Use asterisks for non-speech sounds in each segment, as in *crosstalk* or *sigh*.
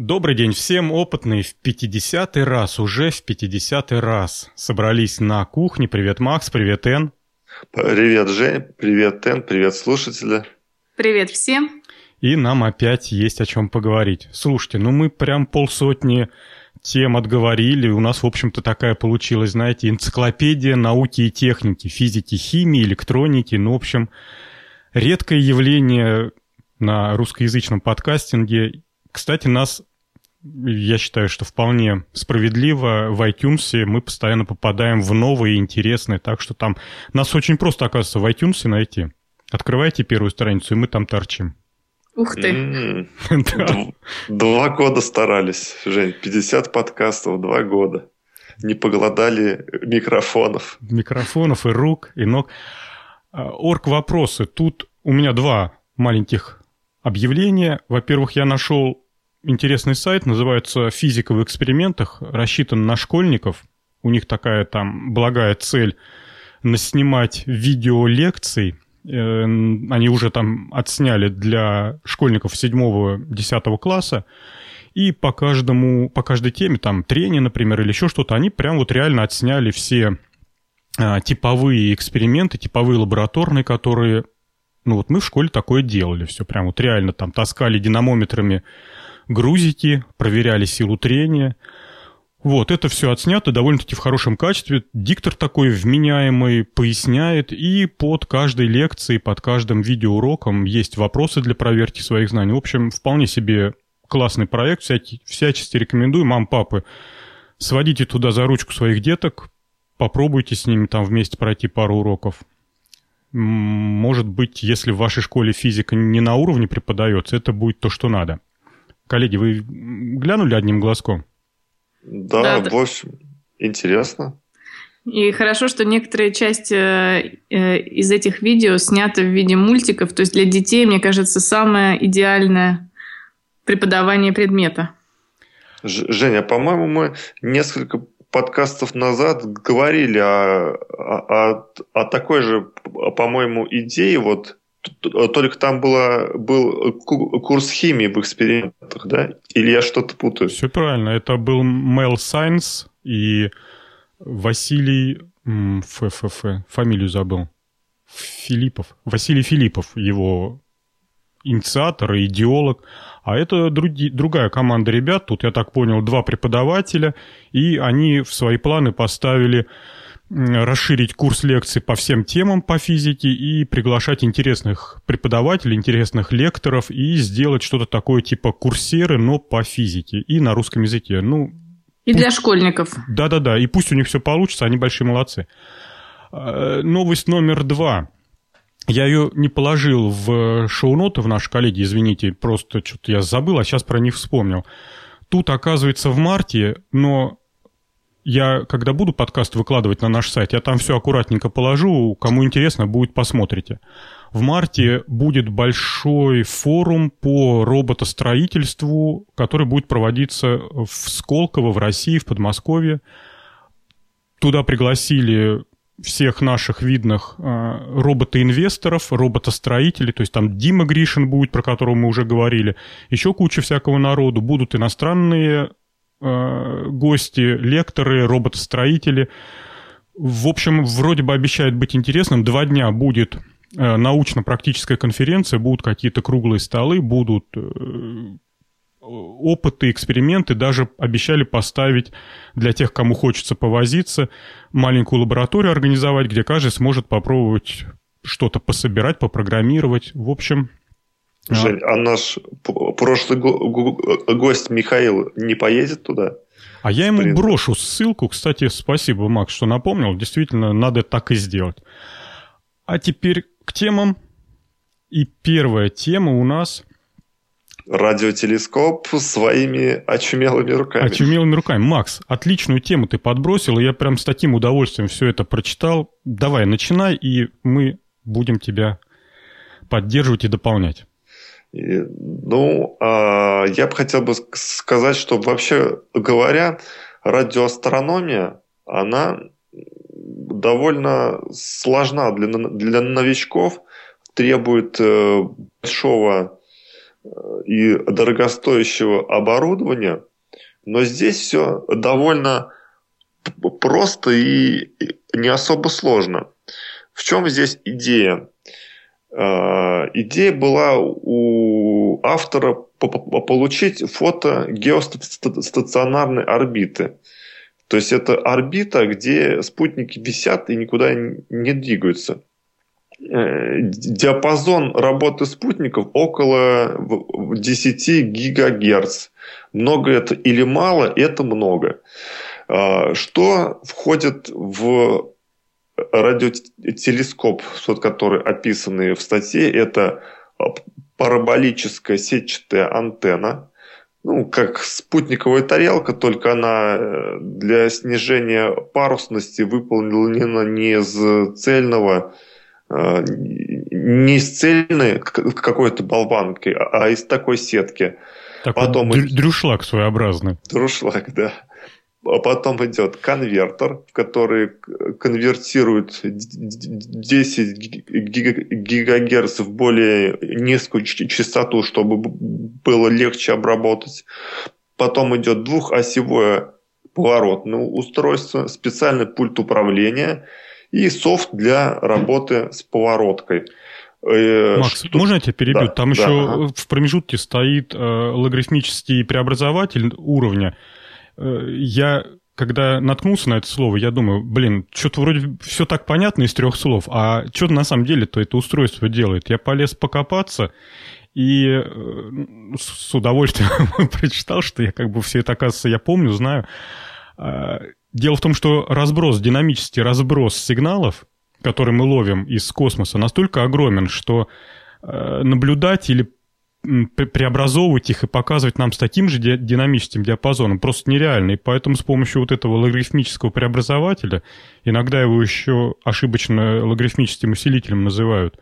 Добрый день всем, опытные в 50-й раз, уже в 50-й раз собрались на кухне. Привет, Макс, привет, Эн. Привет, Жень, привет, Эн, привет, слушатели. Привет всем. И нам опять есть о чем поговорить. Слушайте, ну мы прям полсотни тем отговорили. У нас, в общем-то, такая получилась, знаете, энциклопедия науки и техники, физики, химии, электроники. Ну, в общем, редкое явление на русскоязычном подкастинге. Кстати, нас я считаю, что вполне справедливо. В iTunes мы постоянно попадаем в новые интересные, так что там нас очень просто, оказывается, в iTunes найти. Открывайте первую страницу, и мы там торчим. Ух ты. *laughs* Два года старались, Жень. 50 подкастов, два года. Не поголодали микрофонов. Микрофонов и рук, и ног. А, орг вопросы. Тут у меня два маленьких объявления. Во-первых, я нашел интересный сайт, называется «Физика в экспериментах», рассчитан на школьников. У них такая там благая цель наснимать видео лекций. Э, они уже там отсняли для школьников 7-10 класса. И по каждому, по каждой теме, там, трение, например, или еще что-то, они прям вот реально отсняли все а, типовые эксперименты, типовые лабораторные, которые, ну вот мы в школе такое делали, все прям вот реально там таскали динамометрами грузики, проверяли силу трения. Вот, это все отснято довольно-таки в хорошем качестве. Диктор такой вменяемый поясняет, и под каждой лекцией, под каждым видеоуроком есть вопросы для проверки своих знаний. В общем, вполне себе классный проект, всякий, всячески рекомендую. Мам, папы, сводите туда за ручку своих деток, попробуйте с ними там вместе пройти пару уроков. Может быть, если в вашей школе физика не на уровне преподается, это будет то, что надо. Коллеги, вы глянули одним глазком? Да, да в общем, интересно. И хорошо, что некоторые части э, э, из этих видео сняты в виде мультиков. То есть для детей, мне кажется, самое идеальное преподавание предмета. Женя, по-моему, мы несколько подкастов назад говорили о, о, о такой же, по-моему, идее вот только там было, был курс химии в экспериментах, да? Или я что-то путаю? Все правильно. Это был Мел Сайнс и Василий... ФФФ, фамилию забыл. Филиппов. Василий Филиппов, его инициатор и идеолог. А это други, другая команда ребят. Тут, я так понял, два преподавателя. И они в свои планы поставили расширить курс лекций по всем темам по физике и приглашать интересных преподавателей, интересных лекторов и сделать что-то такое типа курсеры, но по физике и на русском языке. Ну, и пусть... для школьников. Да-да-да, и пусть у них все получится, они большие молодцы. А, новость номер два. Я ее не положил в шоу-ноты в наши коллеги, извините, просто что-то я забыл, а сейчас про них вспомнил. Тут, оказывается, в марте, но я, когда буду подкаст выкладывать на наш сайт, я там все аккуратненько положу. Кому интересно, будет посмотрите. В марте будет большой форум по роботостроительству, который будет проводиться в Сколково, в России, в Подмосковье. Туда пригласили всех наших видных э, роботоинвесторов, роботостроителей, то есть там Дима Гришин будет, про которого мы уже говорили, еще куча всякого народу, будут иностранные Э, гости, лекторы, роботостроители. В общем, вроде бы обещает быть интересным. Два дня будет э, научно-практическая конференция, будут какие-то круглые столы, будут э, опыты, эксперименты. Даже обещали поставить для тех, кому хочется повозиться, маленькую лабораторию организовать, где каждый сможет попробовать что-то пособирать, попрограммировать. В общем, Жень, а наш прошлый гость Михаил не поедет туда? А я ему брошу ссылку. Кстати, спасибо, Макс, что напомнил. Действительно, надо так и сделать. А теперь к темам. И первая тема у нас... Радиотелескоп своими очумелыми руками. Очумелыми руками. Макс, отличную тему ты подбросил, и я прям с таким удовольствием все это прочитал. Давай, начинай, и мы будем тебя поддерживать и дополнять. Ну, а, я бы хотел бы сказать, что вообще говоря, радиоастрономия, она довольно сложна для, для новичков, требует э, большого и дорогостоящего оборудования, но здесь все довольно просто и не особо сложно. В чем здесь идея? Э, идея была у автора получить фото геостационарной орбиты. То есть это орбита, где спутники висят и никуда не двигаются. Э, диапазон работы спутников около 10 гигагерц. Много это или мало, это много. Э, что входит в радиотелескоп, который описанный в статье, это параболическая сетчатая антенна, ну, как спутниковая тарелка, только она э, для снижения парусности выполнена не из цельного, э, не из цельной какой-то болванкой, а из такой сетки. Такой Потом... дрюшлаг своеобразный. Дрюшлаг, да. А потом идет конвертер, который конвертирует 10 гигагерц в более низкую частоту, чтобы было легче обработать. Потом идет двухосевое поворотное устройство, специальный пульт управления и софт для работы с повороткой. Э, Макс, что... можно я тебя перебью? Да, Там да, еще ага. в промежутке стоит э, логарифмический преобразователь уровня – я когда наткнулся на это слово, я думаю, блин, что-то вроде все так понятно из трех слов, а что на самом деле-то это устройство делает? Я полез покопаться и э, с удовольствием *laughs* прочитал, что я как бы все это, оказывается, я помню, знаю. А, дело в том, что разброс, динамический разброс сигналов, который мы ловим из космоса, настолько огромен, что э, наблюдать или преобразовывать их и показывать нам с таким же динамическим диапазоном просто нереально. И поэтому с помощью вот этого логарифмического преобразователя, иногда его еще ошибочно логарифмическим усилителем называют,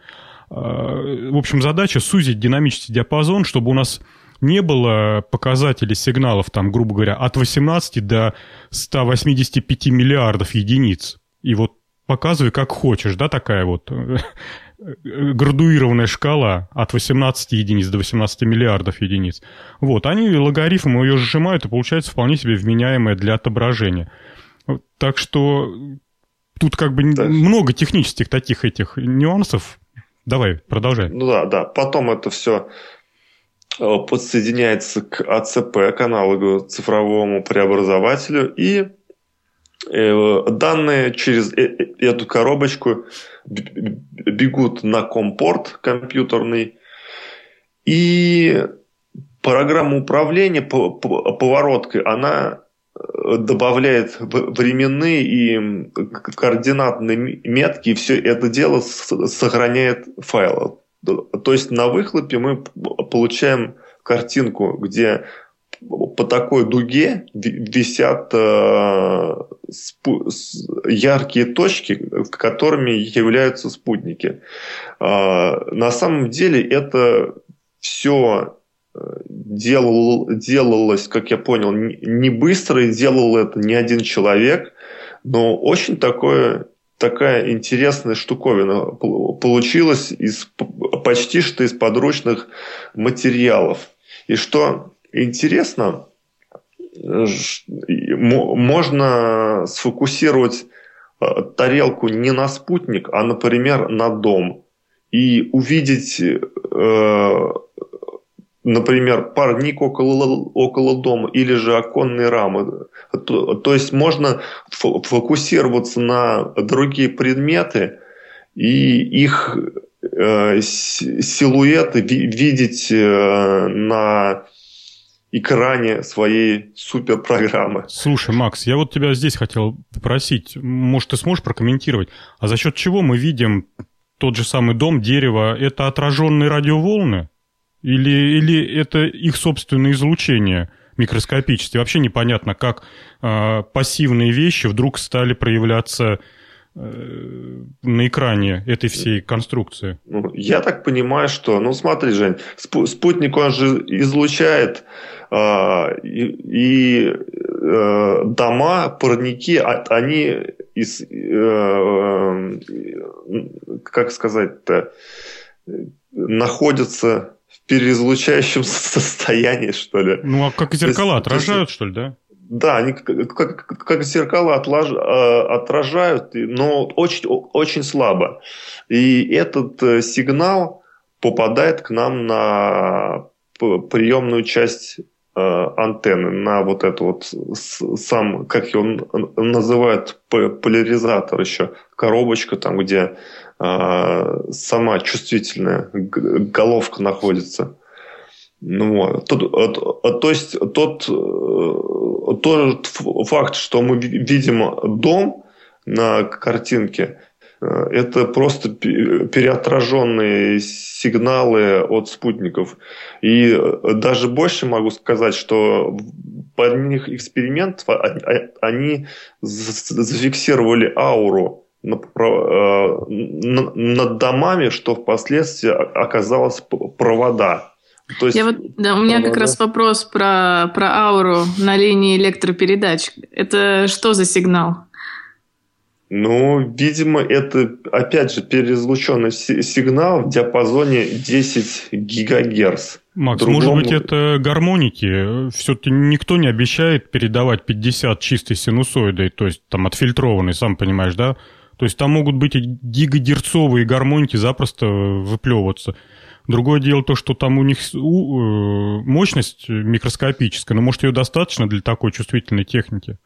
а, в общем, задача сузить динамический диапазон, чтобы у нас не было показателей сигналов, там, грубо говоря, от 18 до 185 миллиардов единиц. И вот показывай как хочешь, да, такая вот *laughs* градуированная шкала от 18 единиц до 18 миллиардов единиц. Вот, они логарифм ее сжимают, и получается вполне себе вменяемое для отображения. Так что тут как бы да. много технических таких этих нюансов. Давай, продолжай. Ну да, да. Потом это все э, подсоединяется к АЦП, к аналогу цифровому преобразователю, и данные через э, эту коробочку бегут на компорт компьютерный, и программа управления повороткой, она э, добавляет временные и координатные метки, и все это дело сохраняет файлы. То есть на выхлопе мы получаем картинку, где по такой дуге висят э, яркие точки, которыми являются спутники. Э, на самом деле это все э, делал, делалось, как я понял, не быстро, и делал это не один человек, но очень такое такая интересная штуковина получилась из, почти что из подручных материалов. И что интересно, можно сфокусировать э, тарелку не на спутник, а, например, на дом. И увидеть, э, например, парник около, около дома или же оконные рамы. То, то есть можно фокусироваться на другие предметы и их э, силуэты видеть на экране своей суперпрограммы. Слушай, Макс, я вот тебя здесь хотел попросить, может, ты сможешь прокомментировать, а за счет чего мы видим тот же самый дом, дерево, это отраженные радиоволны? Или, или это их собственное излучение микроскопическое? Вообще непонятно, как э, пассивные вещи вдруг стали проявляться на экране этой всей конструкции? Ну, я так понимаю, что, ну смотри, Жень, спутник он же излучает э, и, э, дома, парники, а, они из, э, как сказать-то, находятся в переизлучающем *laughs* состоянии, что ли. Ну, а как зеркала есть, отражают, есть, что ли, да? Да, они как, как, зеркала отлаж, а, отражают, но очень, очень слабо. И этот э, сигнал попадает к нам на приемную часть э, антенны, на вот это вот сам, как его называют, поляризатор еще, коробочка там, где э, сама чувствительная головка находится. Ну, вот. то, то есть тот, тот факт, что мы видим дом на картинке, Э, это просто переотраженные сигналы от спутников. И э, даже больше могу сказать, что по одних экспериментов они зафиксировали ауру э, над домами, что впоследствии оказалось провода. То есть, Я вот, да, у меня как раз вопрос про, про ауру на линии электропередач. Это что за сигнал? Ну, видимо, это, опять же, переизлученный сигнал в диапазоне 10 гигагерц. Макс, Другому... может быть, это гармоники? Все-таки никто не обещает передавать 50 чистой синусоидой, то есть там отфильтрованной, сам понимаешь, да? То есть там могут быть и гигагерцовые гармоники запросто выплевываться. Другое дело то, что там у них э, мощность микроскопическая, но может ее достаточно для такой чувствительной техники?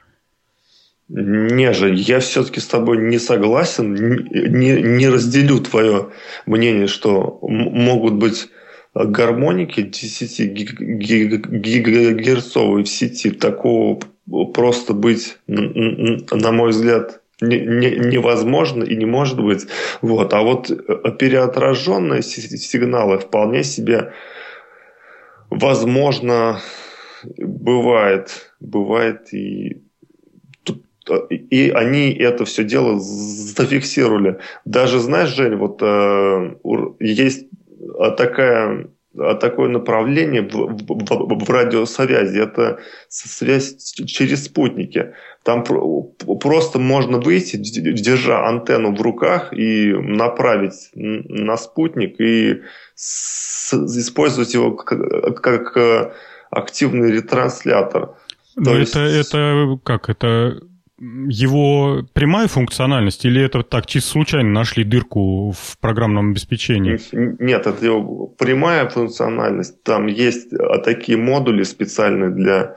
Не же, я все-таки с тобой не согласен, не, не разделю твое мнение, что могут быть гармоники 10 гигагерцовой в сети. Такого просто быть, на мой взгляд, не, не, невозможно и не может быть. Вот. А вот переотраженные сигналы вполне себе возможно бывает. Бывает и и они это все дело зафиксировали. Даже, знаешь, Жень, вот э, есть такая такое направление в, в, в радиосвязи. Это связь через спутники. Там просто можно выйти, держа антенну в руках и направить на спутник и использовать его как, как э, активный ретранслятор. Но это, есть... это как? Это его прямая функциональность или это так чисто случайно нашли дырку в программном обеспечении? Нет, это его прямая функциональность. Там есть а, такие модули специальные для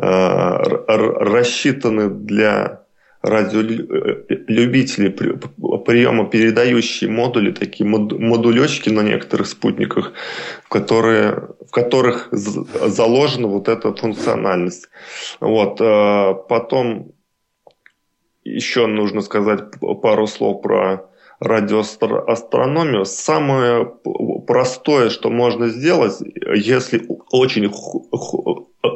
рассчитаны для радиолюбителей приема передающие модули, такие модулечки на некоторых спутниках, в, которые, в которых заложена вот эта функциональность. Вот. Э, потом еще нужно сказать пару слов про радиоастрономию. Самое простое, что можно сделать, если очень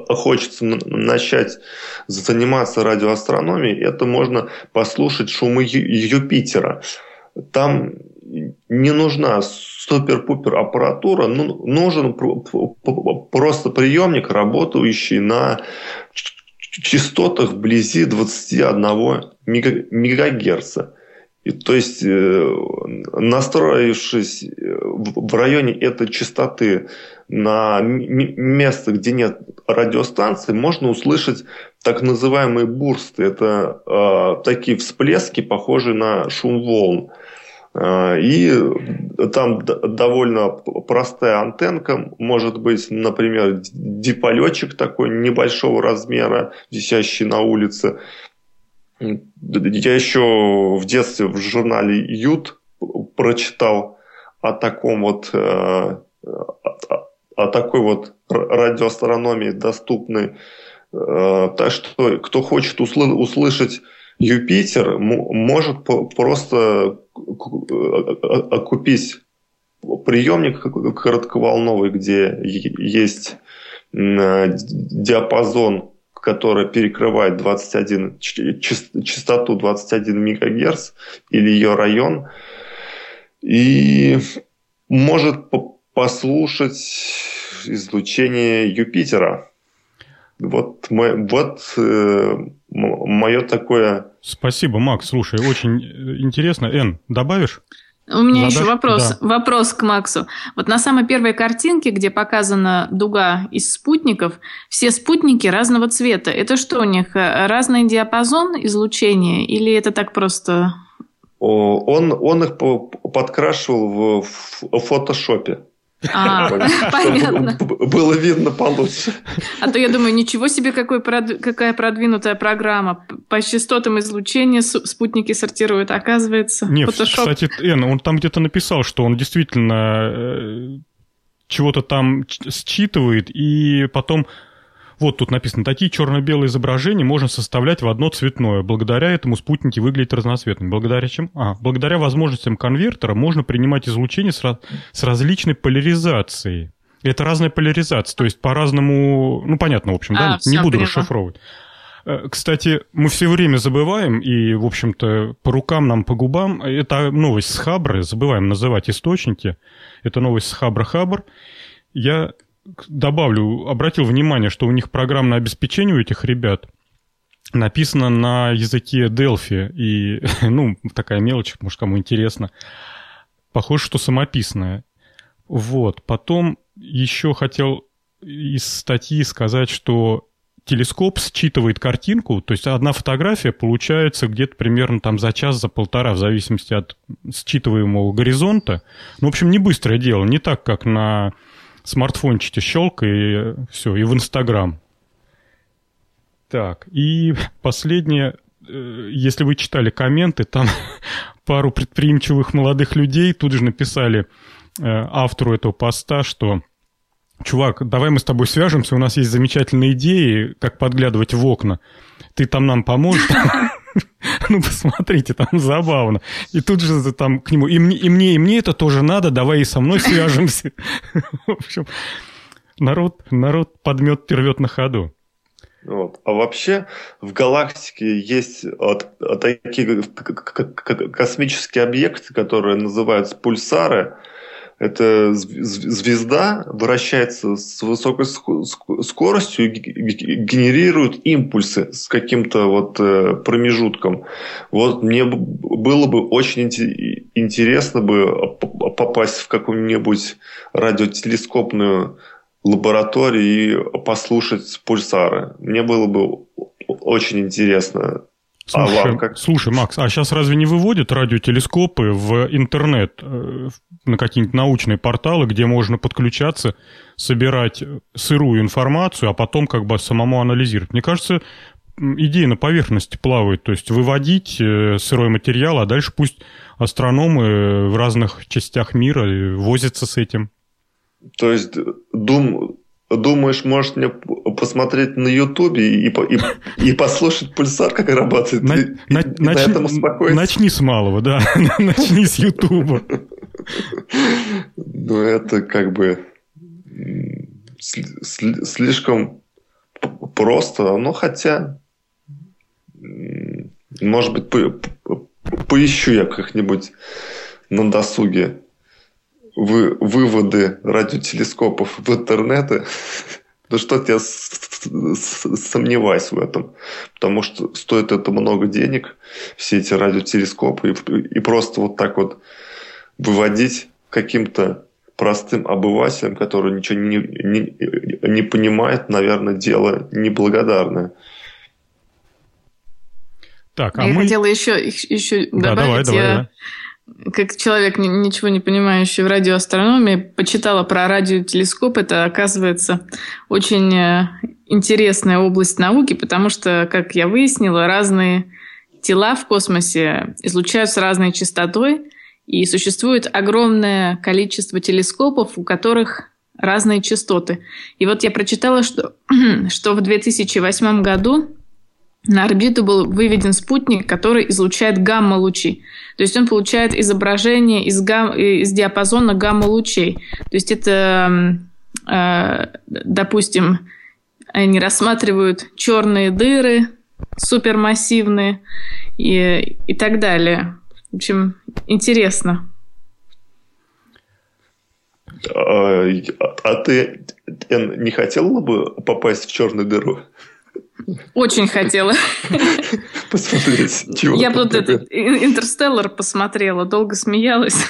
хочется начать заниматься радиоастрономией, это можно послушать шумы Юпитера. Там не нужна супер-пупер аппаратура, ну, нужен просто приемник, работающий на частотах вблизи 21 мегагерца. И, то есть, э, настроившись э, в районе этой частоты на место, где нет радиостанции, можно услышать так называемые бурсты. Это э, такие всплески, похожие на шум волн. Э, и там довольно простая антенка, может быть, например, диполетчик такой небольшого размера, висящий на улице. Я еще в детстве в журнале «Ют» прочитал о таком вот э, о такой вот радиоастрономии доступной. Э, так что кто хочет услышать Юпитер, может просто купить приемник коротковолновый, где есть диапазон которая перекрывает 21, частоту 21 МГц или ее район, и может послушать излучение Юпитера. Вот, вот э, мое такое... Спасибо, Макс. Слушай, очень интересно. Эн, добавишь? У меня Задашь? еще вопрос, да. вопрос к Максу. Вот на самой первой картинке, где показана дуга из спутников, все спутники разного цвета. Это что у них, э, разный диапазон излучения или это так просто? Он, он их подкрашивал в фотошопе. А, *laughs* понятно. Было видно получше. А то я думаю, ничего себе, какой, какая продвинутая программа. По частотам излучения спутники сортируют, оказывается. Нет, Photoshop. кстати, Эн, он там где-то написал, что он действительно э, чего-то там считывает, и потом вот тут написано, такие черно-белые изображения можно составлять в одно цветное. Благодаря этому спутники выглядят разноцветными. Благодаря чем? А, благодаря возможностям конвертера можно принимать излучение с, раз... с различной поляризацией. Это разная поляризация, то есть по-разному, ну понятно, в общем, а, да, не буду поняла. расшифровывать. Э, кстати, мы все время забываем, и, в общем-то, по рукам нам, по губам, это новость с Хабры, забываем называть источники. Это новость с Хабра-Хабр. Я добавлю, обратил внимание, что у них программное обеспечение у этих ребят написано на языке Delphi. И, *laughs* ну, такая мелочь, может, кому интересно. Похоже, что самописное. Вот. Потом еще хотел из статьи сказать, что телескоп считывает картинку, то есть одна фотография получается где-то примерно там за час, за полтора, в зависимости от считываемого горизонта. Ну, в общем, не быстрое дело, не так, как на смартфончике щелк и все, и в Инстаграм. Так, и последнее, э, если вы читали комменты, там *laughs* пару предприимчивых молодых людей тут же написали э, автору этого поста, что чувак, давай мы с тобой свяжемся, у нас есть замечательные идеи, как подглядывать в окна. Ты там нам поможешь? *laughs* *laughs* Ну, посмотрите, там забавно. И тут же там к нему, и мне, и мне, и мне это тоже надо, давай и со мной *laughs* свяжемся. *laughs* В общем, народ, народ подмет рвет на ходу. Вот. А вообще в галактике есть вот, такие космические объекты, которые называются пульсары – эта звезда вращается с высокой скоростью и генерирует импульсы с каким-то вот э, промежутком. Вот мне было бы очень интересно бы попасть в какую-нибудь радиотелескопную лабораторию и послушать пульсары. Мне было бы очень интересно Слушай, а вам как? слушай, Макс, а сейчас разве не выводят радиотелескопы в интернет, э, на какие-нибудь научные порталы, где можно подключаться, собирать сырую информацию, а потом как бы самому анализировать? Мне кажется, идея на поверхности плавает, то есть выводить э, сырой материал, а дальше пусть астрономы в разных частях мира возятся с этим. То есть дум, думаешь, может мне посмотреть на Ютубе и, и, и послушать пульсар, как работает, на, и, на, и начни, на этом успокоиться? Начни с малого, да. *laughs* начни с Ютуба. Ну, это как бы слишком просто, но хотя, может быть, по, поищу я как-нибудь на досуге вы, выводы радиотелескопов в интернете, ну *laughs* что-то я сомневаюсь в этом. Потому что стоит это много денег, все эти радиотелескопы, и, и просто вот так вот выводить каким-то простым обывателям, который ничего не, не, не понимает, наверное, дело неблагодарное. Так, а я мы... хотела еще, еще да, добавить. Давай, давай, я как человек, ничего не понимающий в радиоастрономии, почитала про радиотелескоп. Это, оказывается, очень э, интересная область науки, потому что, как я выяснила, разные тела в космосе излучаются разной частотой, и существует огромное количество телескопов, у которых разные частоты. И вот я прочитала, что, *clears throat* что в 2008 году на орбиту был выведен спутник, который излучает гамма-лучи. То есть он получает изображение из, гам... из диапазона гамма-лучей. То есть это, э, допустим, они рассматривают черные дыры, супермассивные и, и так далее. В общем, интересно. А, а ты не хотела бы попасть в черную дыру? Очень хотела. *laughs* Посмотреть. Чего Я тут этот «Интерстеллар» посмотрела, долго смеялась.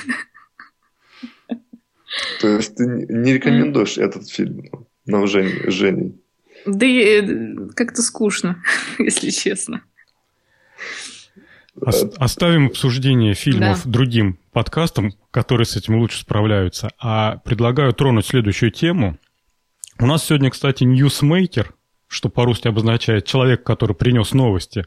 То есть ты не рекомендуешь этот фильм нам, Жене? Жене? Да и как-то скучно, *laughs* если честно. Оставим обсуждение фильмов да. другим подкастам, которые с этим лучше справляются. А предлагаю тронуть следующую тему. У нас сегодня, кстати, ньюсмейкер, что по-русски обозначает человек, который принес новости.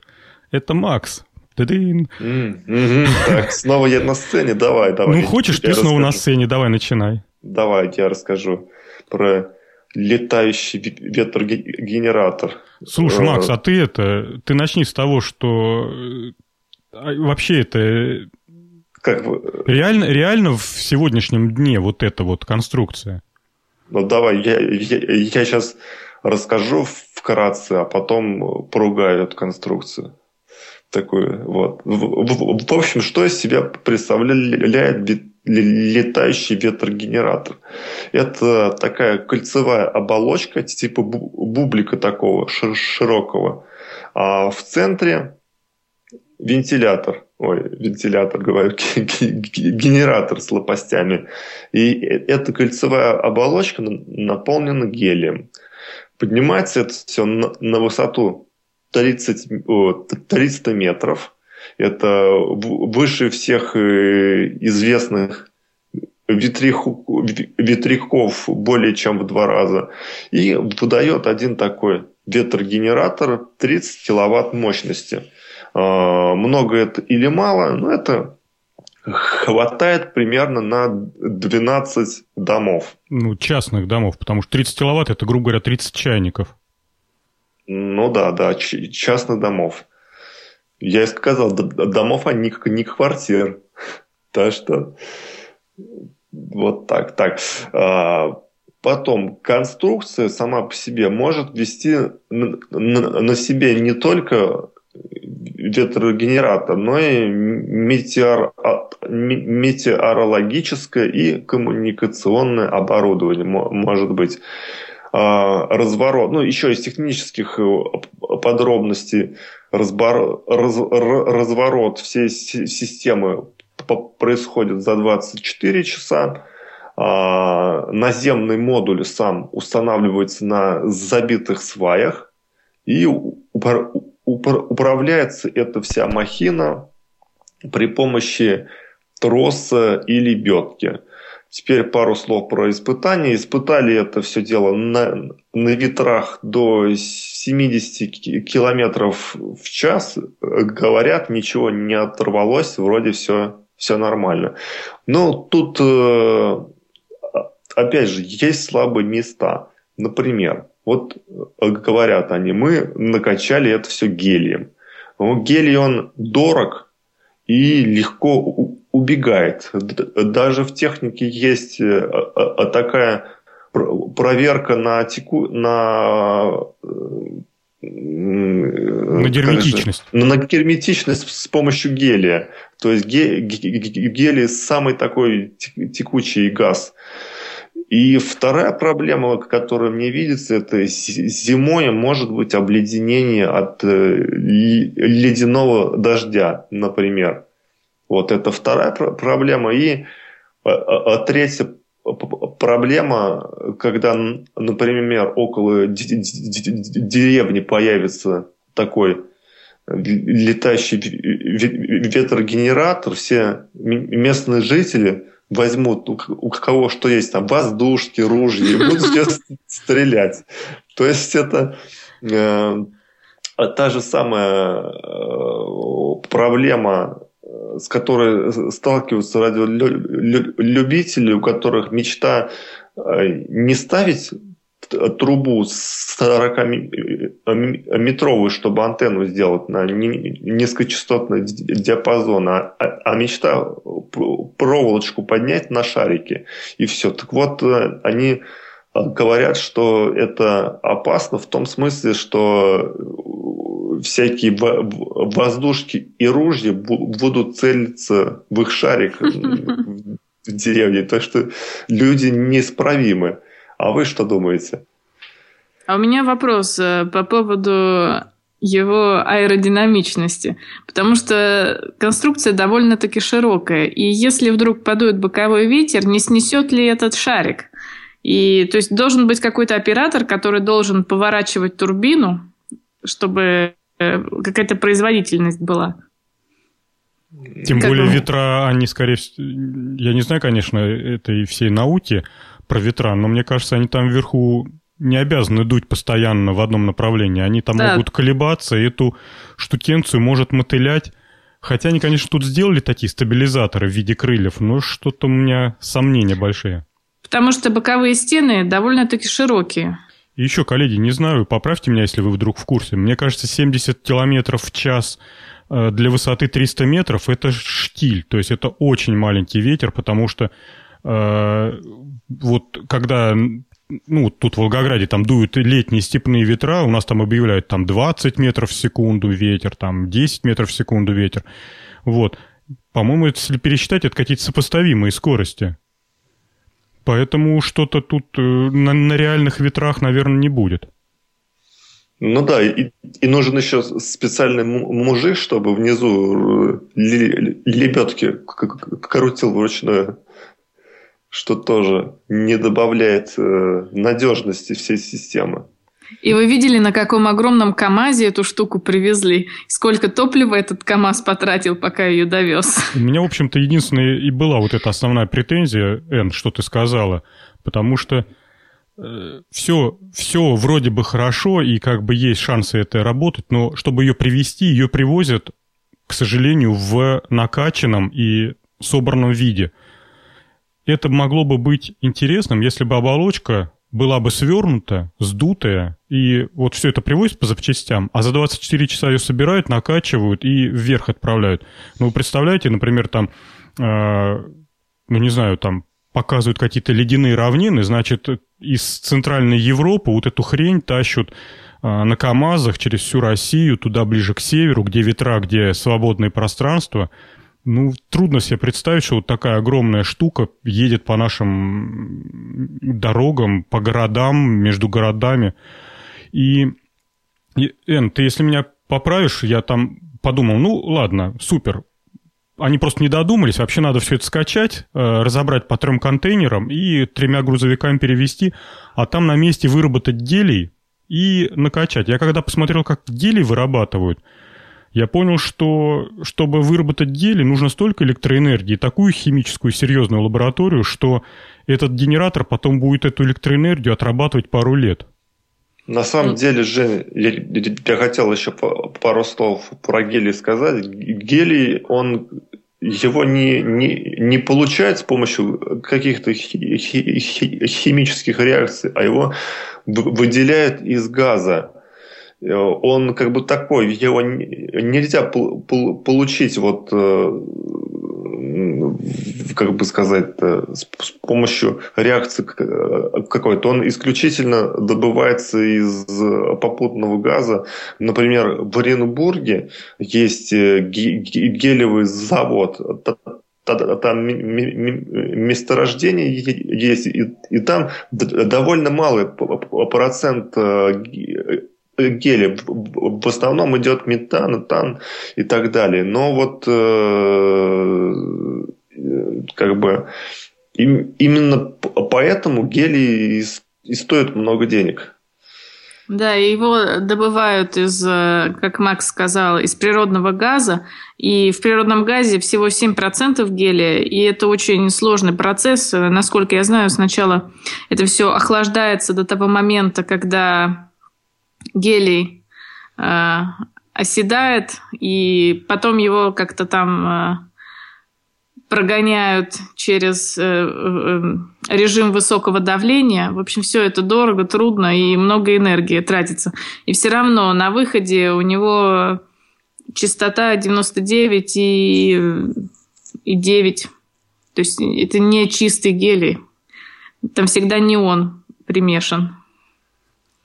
Это Макс. Ты-дын. Mm-hmm. Так, снова я на сцене, давай, давай. Ну, хочешь, ты снова на сцене, давай, начинай. Давай, я расскажу про летающий ветрогенератор. Слушай, э, Макс, а ты это, ты начни с того, что а, вообще это как реально, реально в сегодняшнем дне вот эта вот конструкция? Ну давай, я, я, я сейчас расскажу вкратце, а потом поругаю эту конструкцию. Такую вот. В, в, в общем, что из себя представляет летающий ветрогенератор? Это такая кольцевая оболочка типа бублика такого широкого. А в центре вентилятор, ой, вентилятор, говорю, *laughs* генератор с лопастями. И эта кольцевая оболочка наполнена гелием. Поднимается это все на, на высоту 30, 300 метров. Это выше всех э, известных ветряков более чем в два раза. И выдает один такой ветрогенератор 30 киловатт мощности. А, много это или мало, но это хватает примерно на 12 домов. Ну, частных домов, потому что 30 киловатт это, грубо говоря, 30 чайников. Ну да, да, частных домов. Я и сказал, домов, а не, не квартир. *laughs* Так что вот так. Так. А, потом, конструкция сама по себе может вести на, себе не только ветрогенератор, но и метеор, метеорологическое и коммуникационное оборудование может быть. А, разворот, ну еще из технических э, подробностей, разбор, раз, разворот всей системы происходит за 24 часа. А, наземный модуль сам устанавливается на забитых сваях и управляется эта вся махина при помощи троса или бетки. Теперь пару слов про испытания. Испытали это все дело на, на ветрах до 70 километров в час. Говорят, ничего не оторвалось, вроде все, все нормально. Но тут, э, опять же, есть слабые места. Например, вот э, говорят они, мы накачали это все гелием. Гелий, он дорог и легко убегает. Даже в технике есть э, такая проверка на, теку, на на герметичность. Же, на герметичность с помощью гелия. То есть гелий самый такой текучий газ. И вторая проблема, которая мне видится, это зимой может быть обледенение от э, ледяного дождя, например. Вот это вторая проблема. И а, а, а третья проблема, когда, например, около деревни появится такой летающий ветрогенератор, все местные жители возьмут у кого что есть, там воздушки, ружья, и будут сейчас стрелять. То есть это э, та же самая э, проблема, э, с которой сталкиваются радиолюбители, у которых мечта э, не ставить трубу 40-метровую, чтобы антенну сделать на низкочастотный диапазон, а, а мечта проволочку поднять на шарике, и все. Так вот, э, они говорят, что это опасно в том смысле, что всякие воздушки и ружья будут целиться в их шарик *laughs* в деревне. Так что люди неисправимы. А вы что думаете? А у меня вопрос э, по поводу его аэродинамичности, потому что конструкция довольно-таки широкая, и если вдруг подует боковой ветер, не снесет ли этот шарик? И то есть должен быть какой-то оператор, который должен поворачивать турбину, чтобы э, какая-то производительность была. Тем как более бы... ветра, они скорее всего, я не знаю, конечно, это и всей науки про ветра, но мне кажется, они там вверху не обязаны дуть постоянно в одном направлении. Они там да. могут колебаться, и эту штукенцию может мотылять. Хотя они, конечно, тут сделали такие стабилизаторы в виде крыльев, но что-то у меня сомнения большие. Потому что боковые стены довольно-таки широкие. И еще, коллеги, не знаю, поправьте меня, если вы вдруг в курсе. Мне кажется, 70 километров в час э, для высоты 300 метров – это штиль. То есть это очень маленький ветер, потому что вот когда ну, тут в Волгограде там дуют летние степные ветра, у нас там объявляют там 20 метров в секунду ветер, там 10 метров в секунду ветер. Вот. По-моему, если пересчитать, это какие-то сопоставимые скорости. Поэтому что-то тут э, на, на реальных ветрах, наверное, не будет. Ну да, и, и нужен еще специальный мужик, чтобы внизу э, лебедки крутил вручную что тоже не добавляет э, надежности всей системы. И вы видели, на каком огромном КАМАЗе эту штуку привезли? Сколько топлива этот КАМАЗ потратил, пока ее довез? У меня, в общем-то, единственная и была вот эта основная претензия, Эн, что ты сказала, потому что э, все, все вроде бы хорошо, и как бы есть шансы это работать, но чтобы ее привести, ее привозят, к сожалению, в накачанном и собранном виде – это могло бы быть интересным, если бы оболочка была бы свернута, сдутая, и вот все это привозят по запчастям, а за 24 часа ее собирают, накачивают и вверх отправляют. Ну, вы представляете, например, там, э, ну, не знаю, там показывают какие-то ледяные равнины, значит, из Центральной Европы вот эту хрень тащут э, на КАМАЗах через всю Россию, туда ближе к северу, где ветра, где свободное пространство – ну, трудно себе представить, что вот такая огромная штука едет по нашим дорогам, по городам, между городами. И, и Эн, ты если меня поправишь, я там подумал, ну, ладно, супер, они просто не додумались. Вообще надо все это скачать, э, разобрать по трем контейнерам и тремя грузовиками перевести, а там на месте выработать гелий и накачать. Я когда посмотрел, как гелий вырабатывают – я понял, что чтобы выработать гели, нужно столько электроэнергии, такую химическую серьезную лабораторию, что этот генератор потом будет эту электроэнергию отрабатывать пару лет. На самом деле, Жень, я, я хотел еще пару слов про гелий сказать. Гелий, он его не, не, не получает с помощью каких-то химических реакций, а его выделяют из газа. Э, он как бы такой, его нельзя получить вот э, как бы сказать, с помощью реакции какой-то. Он исключительно добывается из попутного газа. Например, в Оренбурге есть э, гелевый завод там месторождение есть, и, там довольно малый процент гели. В основном идет метан, этан и так далее. Но вот э, как бы им, именно поэтому гели и, и стоят много денег. Да, его добывают из, э, как Макс сказал, из природного газа. И в природном газе всего 7% гелия. И это очень сложный процесс. Насколько я знаю, сначала это все охлаждается до того момента, когда гелий э, оседает, и потом его как-то там э, прогоняют через э, э, режим высокого давления. В общем, все это дорого, трудно и много энергии тратится. И все равно на выходе у него частота 99 и, и 9. То есть это не чистый гелий. Там всегда неон примешан.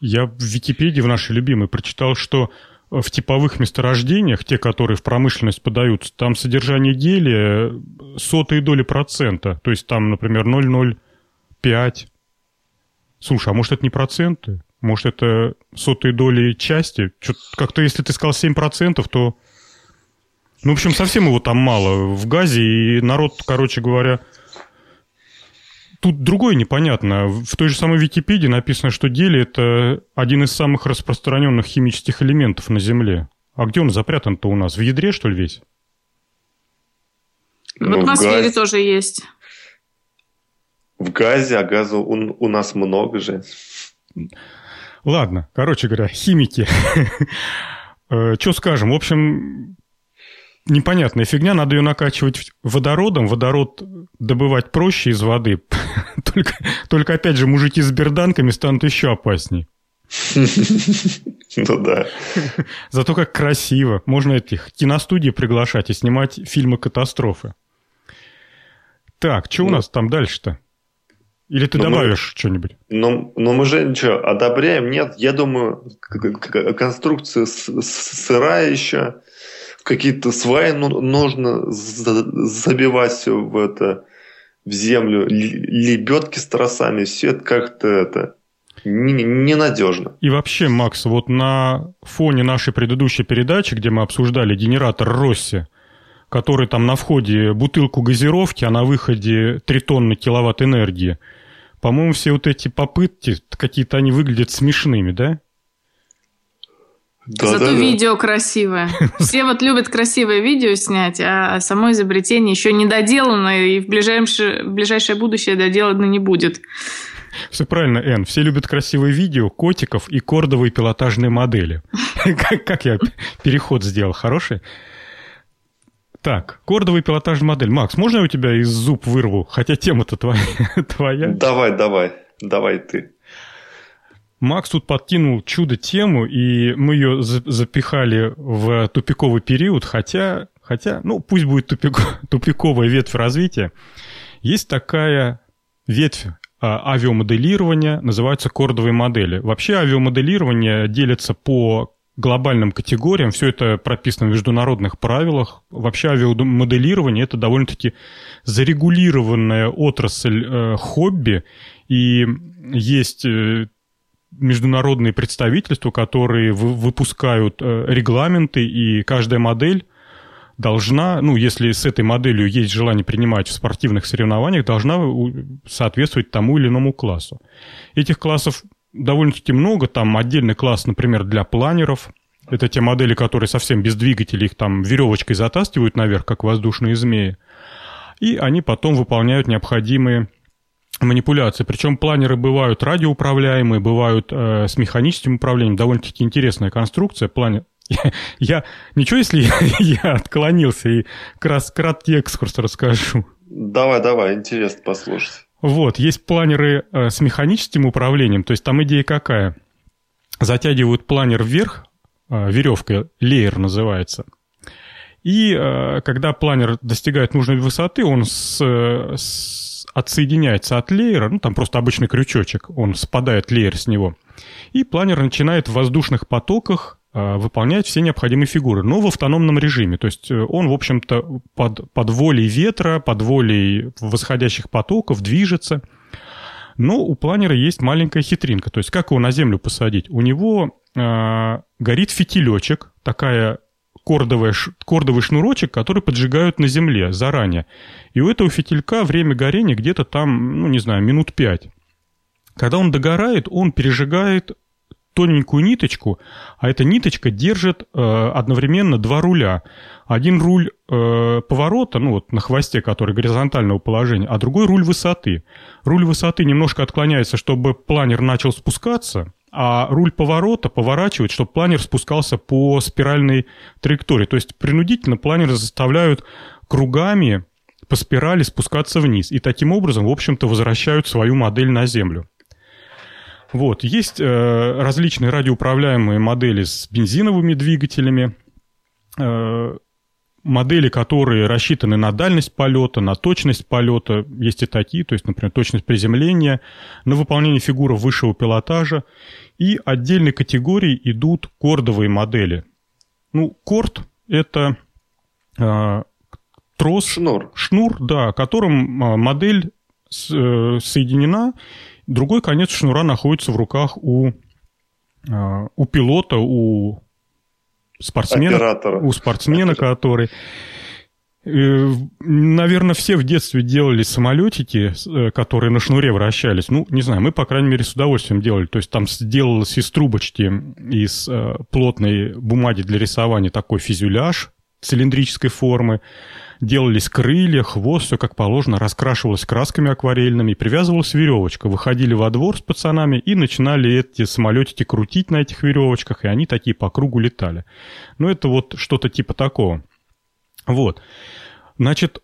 Я в Википедии, в нашей любимой, прочитал, что в типовых месторождениях, те, которые в промышленность подаются, там содержание гелия сотые доли процента. То есть там, например, 0,05. Слушай, а может это не проценты? Может, это сотые доли части? Как-то, если ты сказал 7%, то... Ну, в общем, совсем его там мало в газе, и народ, короче говоря... Тут другое непонятно. В той же самой Википедии написано, что гелий – это один из самых распространенных химических элементов на Земле. А где он запрятан-то у нас? В ядре, что ли, весь? В ну, атмосфере газ... тоже есть. В газе, а газа у, у нас много же. Ладно, короче говоря, химики. *laughs* Э, Что скажем? В общем, непонятная фигня, надо ее накачивать водородом. Водород добывать проще из воды. *laughs* только, только, опять же, мужики с берданками станут еще опасней. Ну да. Зато как красиво. Можно этих киностудии приглашать и снимать фильмы катастрофы. Так, что у ну. нас там дальше-то? Или ты но добавишь что-нибудь? Ну, ну, мы же ничего, одобряем. Нет, я думаю, конструкция сырая еще. Какие-то сваи ну, нужно забивать в это в землю, лебедки с тросами, все это как-то это ненадежно. И вообще, Макс, вот на фоне нашей предыдущей передачи, где мы обсуждали генератор Росси, который там на входе бутылку газировки, а на выходе 3 тонны киловатт энергии – по-моему, все вот эти попытки, какие-то они выглядят смешными, да? Да, Зато да, видео да. красивое. *laughs* Все вот любят красивое видео снять, а само изобретение еще не доделано, и в ближайшее, в ближайшее будущее доделано не будет. Все правильно, Эн. Все любят красивые видео, котиков и кордовые пилотажные модели. *laughs* Как я переход сделал? Хороший? Так, кордовый пилотажный модель. Макс, можно я у тебя из зуб вырву? Хотя тема-то твоя. *laughs* Давай, давай. Давай ты. Макс тут подкинул чудо-тему, и мы ее запихали в тупиковый период, хотя, хотя ну, пусть будет тупик, *laughs* тупиковая ветвь развития. Есть такая ветвь а, авиамоделирования, называется кордовые модели. Вообще авиамоделирование делится по глобальным категориям. Все это прописано в международных правилах. Вообще авиамоделирование – это довольно-таки зарегулированная отрасль э, хобби. И есть э, международные представительства, которые вы, выпускают э, регламенты, и каждая модель должна, ну, если с этой моделью есть желание принимать в спортивных соревнованиях, должна соответствовать тому или иному классу. Этих классов довольно-таки много. Там отдельный класс, например, для планеров. Это те модели, которые совсем без двигателей, их там веревочкой затаскивают наверх, как воздушные змеи. И они потом выполняют необходимые манипуляции. Причем планеры бывают радиоуправляемые, бывают э, с механическим управлением. Довольно-таки интересная конструкция. Планер... *laughs* Я, я ничего, если я, *laughs* я отклонился и крас, краткий экскурс расскажу. Давай, давай, интересно послушать. Вот, есть планеры э, с механическим управлением, то есть там идея какая? Затягивают планер вверх, э, веревка, леер называется. И э, когда планер достигает нужной высоты, он с, с, отсоединяется от леера, ну там просто обычный крючочек, он спадает леер с него. И планер начинает в воздушных потоках Э, выполнять все необходимые фигуры, но в автономном режиме. То есть э, он, в общем-то, под, под волей ветра, под волей восходящих потоков движется. Но у планера есть маленькая хитринка. То есть как его на землю посадить? У него э, горит фитилечек, такая кордовая, кордовый шнурочек, который поджигают на земле заранее. И у этого фитилька время горения где-то там, ну, не знаю, минут пять. Когда он догорает, он пережигает тоненькую ниточку, а эта ниточка держит э, одновременно два руля. Один руль э, поворота, ну вот на хвосте, который горизонтального положения, а другой руль высоты. Руль высоты немножко отклоняется, чтобы планер начал спускаться, а руль поворота поворачивает, чтобы планер спускался по спиральной траектории. То есть принудительно планер заставляют кругами по спирали спускаться вниз. И таким образом, в общем-то, возвращают свою модель на Землю. Вот. Есть э, различные радиоуправляемые модели с бензиновыми двигателями, э, модели, которые рассчитаны на дальность полета, на точность полета. Есть и такие, то есть, например, точность приземления, на выполнение фигуры высшего пилотажа. И отдельной категории идут кордовые модели. Ну, корд – это э, трос, шнур. шнур, да, которым э, модель с, э, соединена Другой конец шнура находится в руках у у пилота, у спортсмена, Оператора. у спортсмена, который Э, наверное, все в детстве делали самолетики, э, которые на шнуре вращались. Ну, не знаю, мы, по крайней мере, с удовольствием делали. То есть там сделалось из трубочки, из э, плотной бумаги для рисования такой фюзеляж цилиндрической формы. Делались крылья, хвост, все как положено, раскрашивалось красками акварельными, привязывалась веревочка. Выходили во двор с пацанами и начинали эти самолетики крутить на этих веревочках, и они такие по кругу летали. Ну, это вот что-то типа такого. Вот. Значит,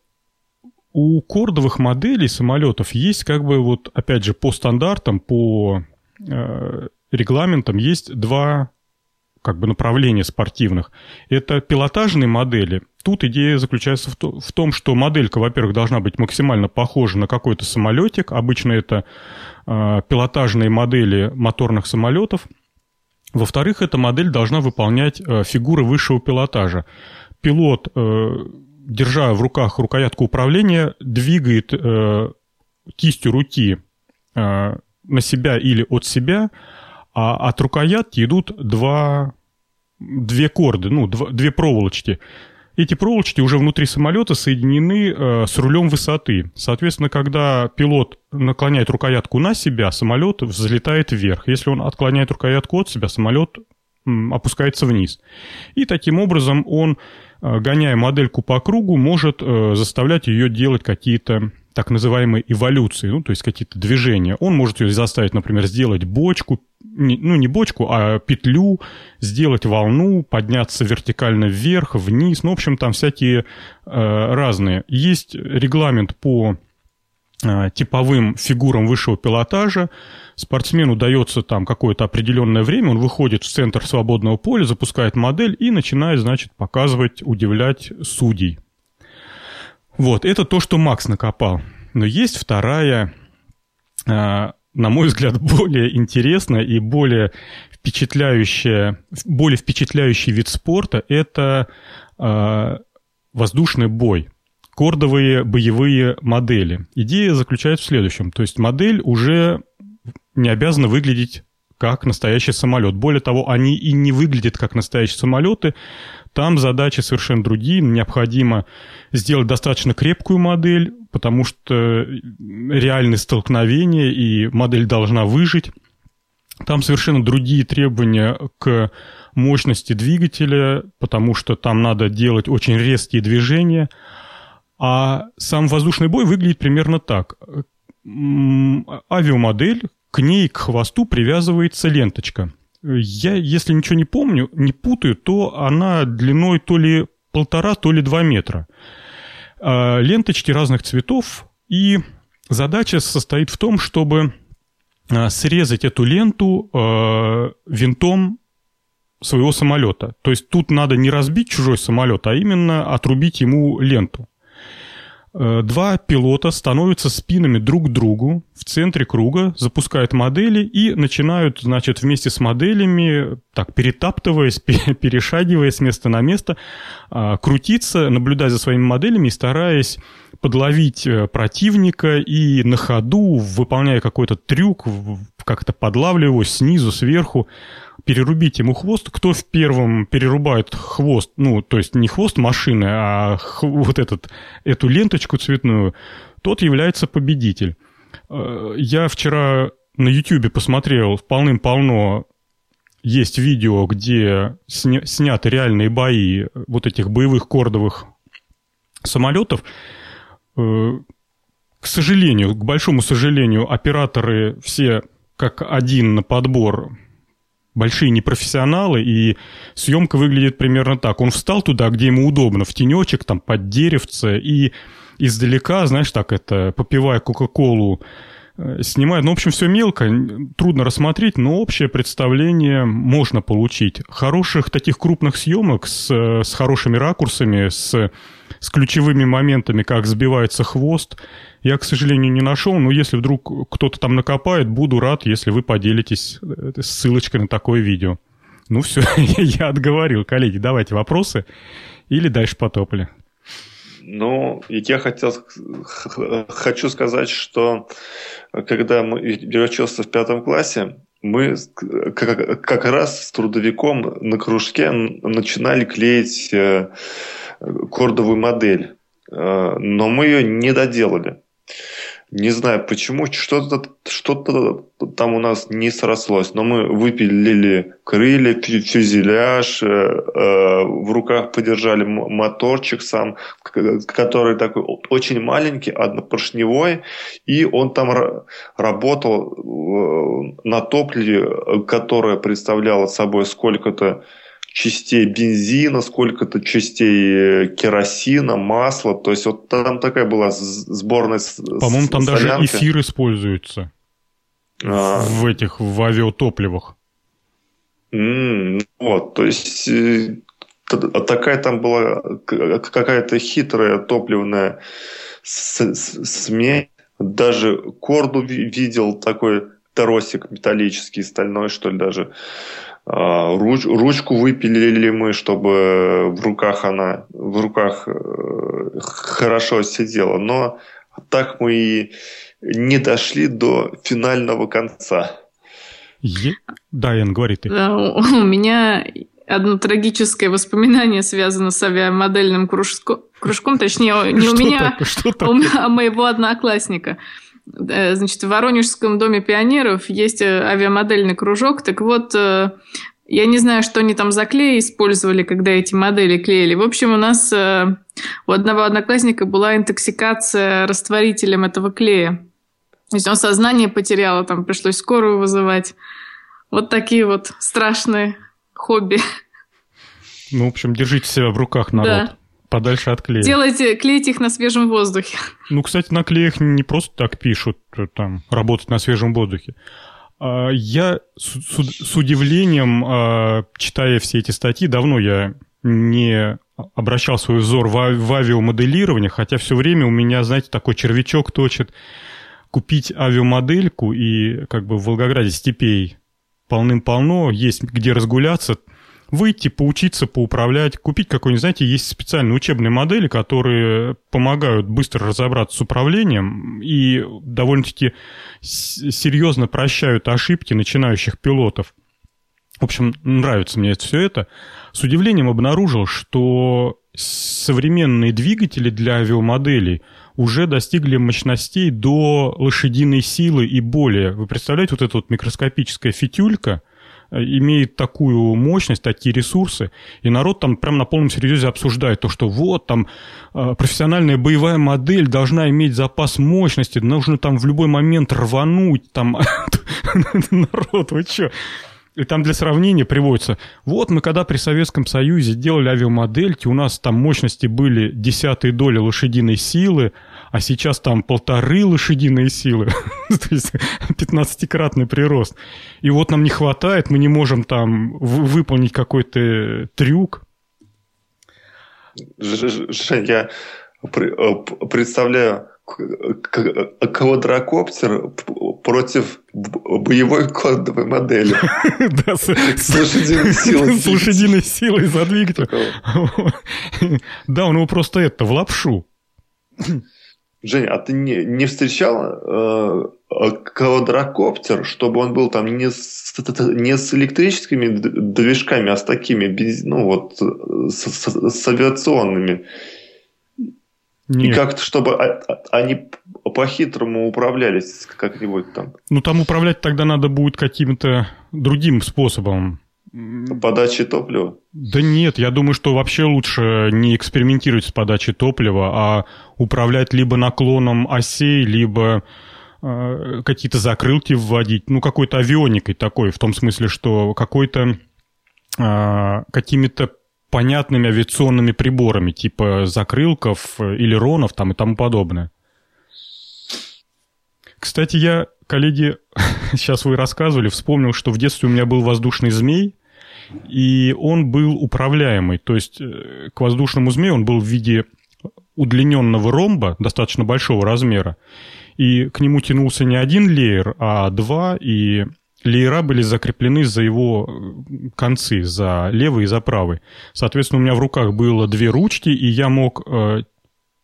у кордовых моделей самолетов есть как бы вот, опять же, по стандартам, по э, регламентам есть два как бы направления спортивных. Это пилотажные модели. Тут идея заключается в, то, в том, что моделька, во-первых, должна быть максимально похожа на какой-то самолетик. Обычно это э, пилотажные модели моторных самолетов. Во-вторых, эта модель должна выполнять э, фигуры высшего пилотажа пилот, э, держа в руках рукоятку управления, двигает э, кистью руки э, на себя или от себя, а от рукоятки идут два, две корды, ну, два, две проволочки. Эти проволочки уже внутри самолета соединены э, с рулем высоты. Соответственно, когда пилот наклоняет рукоятку на себя, самолет взлетает вверх. Если он отклоняет рукоятку от себя, самолет опускается вниз. И таким образом он Э, гоняя модельку по кругу, может э, заставлять ее делать какие-то так называемые эволюции, ну, то есть какие-то движения. Он может ее заставить, например, сделать бочку, ну, не бочку, а петлю, сделать волну, подняться вертикально вверх, вниз. Ну, в общем, там всякие э, разные. Есть регламент по э, типовым фигурам высшего пилотажа, спортсмену дается там какое-то определенное время, он выходит в центр свободного поля, запускает модель и начинает, значит, показывать, удивлять судей. Вот, это то, что Макс накопал. Но есть вторая, а, на мой взгляд, более интересная и более впечатляющая, более впечатляющий вид спорта – это а, воздушный бой кордовые боевые модели. Идея заключается в следующем. То есть модель уже не обязаны выглядеть как настоящий самолет. Более того, они и не выглядят как настоящие самолеты. Там задачи совершенно другие. Необходимо сделать достаточно крепкую модель, потому что реальные столкновения, и модель должна выжить. Там совершенно другие требования к мощности двигателя, потому что там надо делать очень резкие движения. А сам воздушный бой выглядит примерно так. Авиамодель, к ней, к хвосту привязывается ленточка. Я, если ничего не помню, не путаю, то она длиной то ли полтора, то ли два метра. А, ленточки разных цветов, и задача состоит в том, чтобы а, срезать эту ленту а, винтом своего самолета. То есть тут надо не разбить чужой самолет, а именно отрубить ему ленту. Э, два пилота становятся спинами друг к другу в центре круга, запускают модели и начинают, значит, вместе с моделями, так, перетаптываясь, *laughs* перешагивая с места на место, а, крутиться, наблюдать за своими моделями и стараясь подловить э, противника и на ходу, выполняя какой-то трюк, как-то подлавливая его снизу, сверху, перерубить ему хвост. Кто в первом перерубает хвост, ну, то есть не хвост машины, а вот этот, эту ленточку цветную, тот является победитель. Э, я вчера на YouTube посмотрел полным-полно есть видео, где сня сняты реальные бои вот этих боевых кордовых самолетов. Э, к сожалению, к большому сожалению, операторы все как один на подбор большие непрофессионалы, и съемка выглядит примерно так. Он встал туда, где ему удобно, в тенечек, там, под деревце, и издалека, знаешь, так это, попивая Кока-Колу, э, снимает. Ну, в общем, все мелко, трудно рассмотреть, но общее представление можно получить. Хороших таких крупных съемок с, с хорошими ракурсами, с, с ключевыми моментами, как сбивается хвост, я, к сожалению, не нашел, но если вдруг кто-то там накопает, буду рад, если вы поделитесь э, ссылочкой на такое видео. Ну все, *laughs* я отговорил. Коллеги, давайте вопросы или дальше потопали. Ну, я хотел, хочу сказать, что когда я учился в пятом классе, мы как, раз с трудовиком на кружке начинали клеить э, кордовую модель, э, но мы ее не доделали. Не знаю почему, что-то что там у нас не срослось, но мы выпилили крылья, фюзеляж, э, э, в руках подержали моторчик сам, который такой очень маленький, однопоршневой, и он там работал э, на топливе, которое представляло собой сколько-то частей бензина, сколько-то частей э, керосина, масла. То есть вот там такая была сборная По-моему, там солянка. даже эфир используется а. в этих, в авиатопливах. Mm, вот, то есть э, такая там была какая-то хитрая топливная смесь. Даже корду видел такой торосик металлический, стальной, что ли, даже. А, руч, ручку выпилили мы, чтобы в руках она в руках э, хорошо сидела. Но так мы и не дошли до финального конца. Е... Да, Ян, говори ты. У меня одно трагическое воспоминание связано с авиамодельным кружком, кружком точнее, не у меня, а у моего одноклассника. Э, значит, в Воронежском доме пионеров есть э, авиамодельный кружок. Так вот, э, я не знаю, что они там за клей использовали, когда эти модели клеили. В общем, у нас у одного одноклассника была интоксикация растворителем этого клея. То есть он сознание потерял, там пришлось скорую вызывать. Вот такие вот страшные хобби. Ну, в общем, держите себя в руках, народ. Да. Подальше от клея. Делайте, клейте их на свежем воздухе. Ну, кстати, на клеях не просто так пишут, э, там, работать на свежем воздухе. А, я с, с удивлением, а, читая все эти статьи, давно я не обращал свой взор в, в авиамоделирование, хотя все время у меня, знаете, такой червячок точит купить авиамодельку, и как бы в Волгограде степей полным-полно, есть где разгуляться – выйти, поучиться, поуправлять, купить какой-нибудь, знаете, есть специальные учебные модели, которые помогают быстро разобраться с управлением и довольно-таки серьезно прощают ошибки начинающих пилотов. В общем, нравится мне все это. С удивлением обнаружил, что современные двигатели для авиамоделей уже достигли мощностей до лошадиной силы и более. Вы представляете, вот эта вот микроскопическая фитюлька – имеет такую мощность, такие ресурсы, и народ там прям на полном серьезе обсуждает то, что вот там э, профессиональная боевая модель должна иметь запас мощности, нужно там в любой момент рвануть, там, *laughs* народ, вы что? И там для сравнения приводится, вот мы когда при Советском Союзе делали авиамодельки, у нас там мощности были десятые доли лошадиной силы, а сейчас там полторы лошадиные силы, *laughs* то есть 15-кратный прирост. И вот нам не хватает, мы не можем там выполнить какой-то трюк. Жень, я э, представляю квадрокоптер против боевой кодовой модели. *laughs* Да, с лошадиной силой. С *laughs* лошадиной силой за двигатель. Да, он его просто это, в лапшу. *clears throat* Женя, а ты не, не встречал э, квадрокоптер, чтобы он был там не с, не с электрическими движками, а с такими, без, ну вот, с, с, с авиационными? Нет. И как-то, чтобы они по-хитрому управлялись как-нибудь там. Ну, там управлять тогда надо будет каким-то другим способом. Подачи топлива? Да нет, я думаю, что вообще лучше не экспериментировать с подачей топлива, а управлять либо наклоном осей, либо э, какие-то закрылки вводить, ну, какой-то авионикой такой, в том смысле, что какой-то э, какими-то понятными авиационными приборами, типа закрылков, элеронов там и тому подобное. Кстати, я, коллеги, *laughs* сейчас вы рассказывали, вспомнил, что в детстве у меня был воздушный змей, и он был управляемый. То есть э, к воздушному змею он был в виде удлиненного ромба достаточно большого размера, и к нему тянулся не один леер, а два, и леера были закреплены за его э, концы, за левый и за правый. Соответственно, у меня в руках было две ручки, и я мог, э,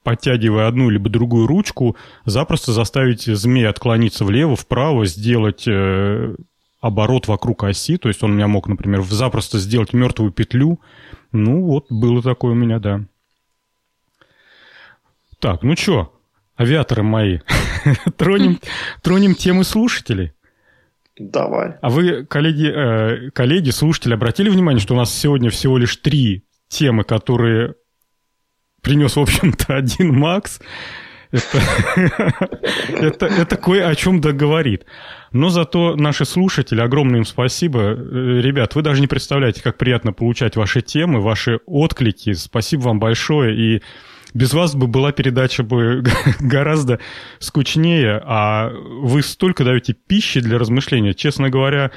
подтягивая одну либо другую ручку, запросто заставить змея отклониться влево, вправо, сделать оборот вокруг оси, то есть он у меня мог, например, запросто сделать мертвую петлю. Ну вот, было такое у меня, да. Так, ну что, авиаторы мои, *laughs* тронем, тронем темы слушателей. Давай. А вы, коллеги, э, коллеги, слушатели, обратили внимание, что у нас сегодня всего лишь три темы, которые принес, в общем-то, один Макс. Это, это, кое о чем договорит. Но зато наши слушатели, огромное им спасибо. Э, ребят, вы даже не представляете, как приятно получать ваши темы, ваши отклики. Спасибо вам большое. И без вас бы была передача бы *laughs* гораздо скучнее, а вы столько даете пищи для размышления. Честно говоря,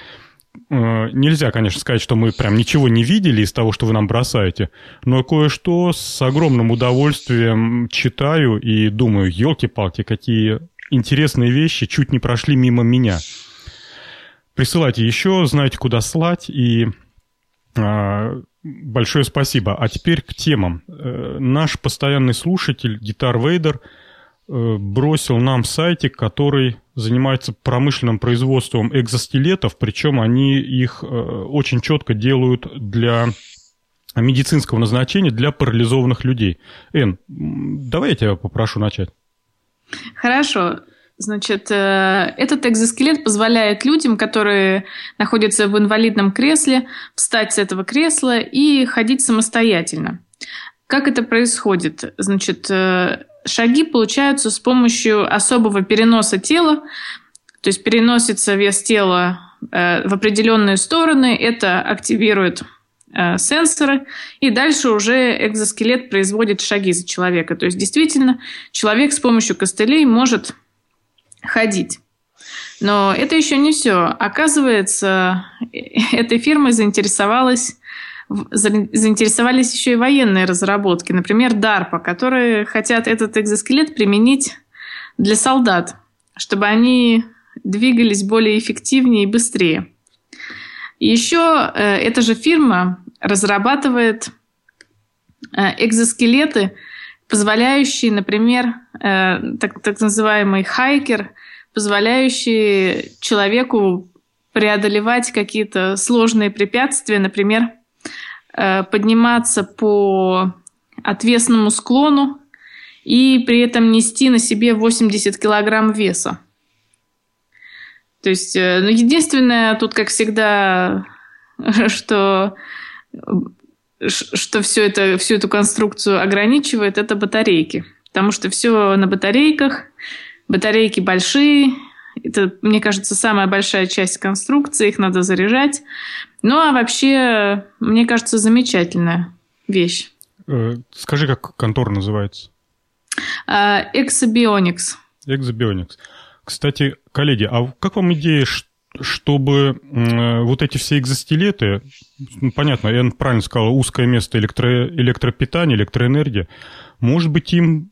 нельзя, конечно, сказать, что мы прям ничего не видели из того, что вы нам бросаете, но кое-что с огромным удовольствием читаю и думаю, елки-палки, какие интересные вещи чуть не прошли мимо меня. Присылайте еще, знаете, куда слать, и а, Большое спасибо. А теперь к темам. Э, наш постоянный слушатель, Гитар Вейдер, э, бросил нам сайтик, который занимается промышленным производством экзоскелетов, причем они их э, очень четко делают для медицинского назначения для парализованных людей. Эн, давай я тебя попрошу начать. Хорошо. Значит, э, этот экзоскелет позволяет людям, которые находятся в инвалидном кресле, встать с этого кресла и ходить самостоятельно. Как это происходит? Значит, э, шаги получаются с помощью особого переноса тела, то есть переносится вес тела э, в определенные стороны, это активирует сенсоры, и дальше уже экзоскелет производит шаги за человека. То есть действительно человек с помощью костылей может ходить. Но это еще не все. Оказывается, *laughs* этой фирмой заинтересовалась заинтересовались еще и военные разработки, например, DARPA, которые хотят этот экзоскелет применить для солдат, чтобы они двигались более эффективнее и быстрее. Еще э, эта же фирма разрабатывает э, экзоскелеты, позволяющие, например, э, так, так называемый хайкер, позволяющий человеку преодолевать какие-то сложные препятствия, например, подниматься по отвесному склону и при этом нести на себе 80 килограмм веса. То есть, э, ну, единственное тут, как всегда, *laughs* что что все это, всю эту конструкцию ограничивает, это батарейки. Потому что все на батарейках, батарейки большие, это, мне кажется, самая большая часть конструкции, их надо заряжать. Ну, а вообще, мне кажется, замечательная вещь. Э, скажи, как контора называется? Exobionics. Exobionics. Кстати, коллеги, а как вам идея, что чтобы э, вот эти все экзостилеты, ну, понятно, я правильно сказал, узкое место электро, электропитания, электроэнергия, может быть, им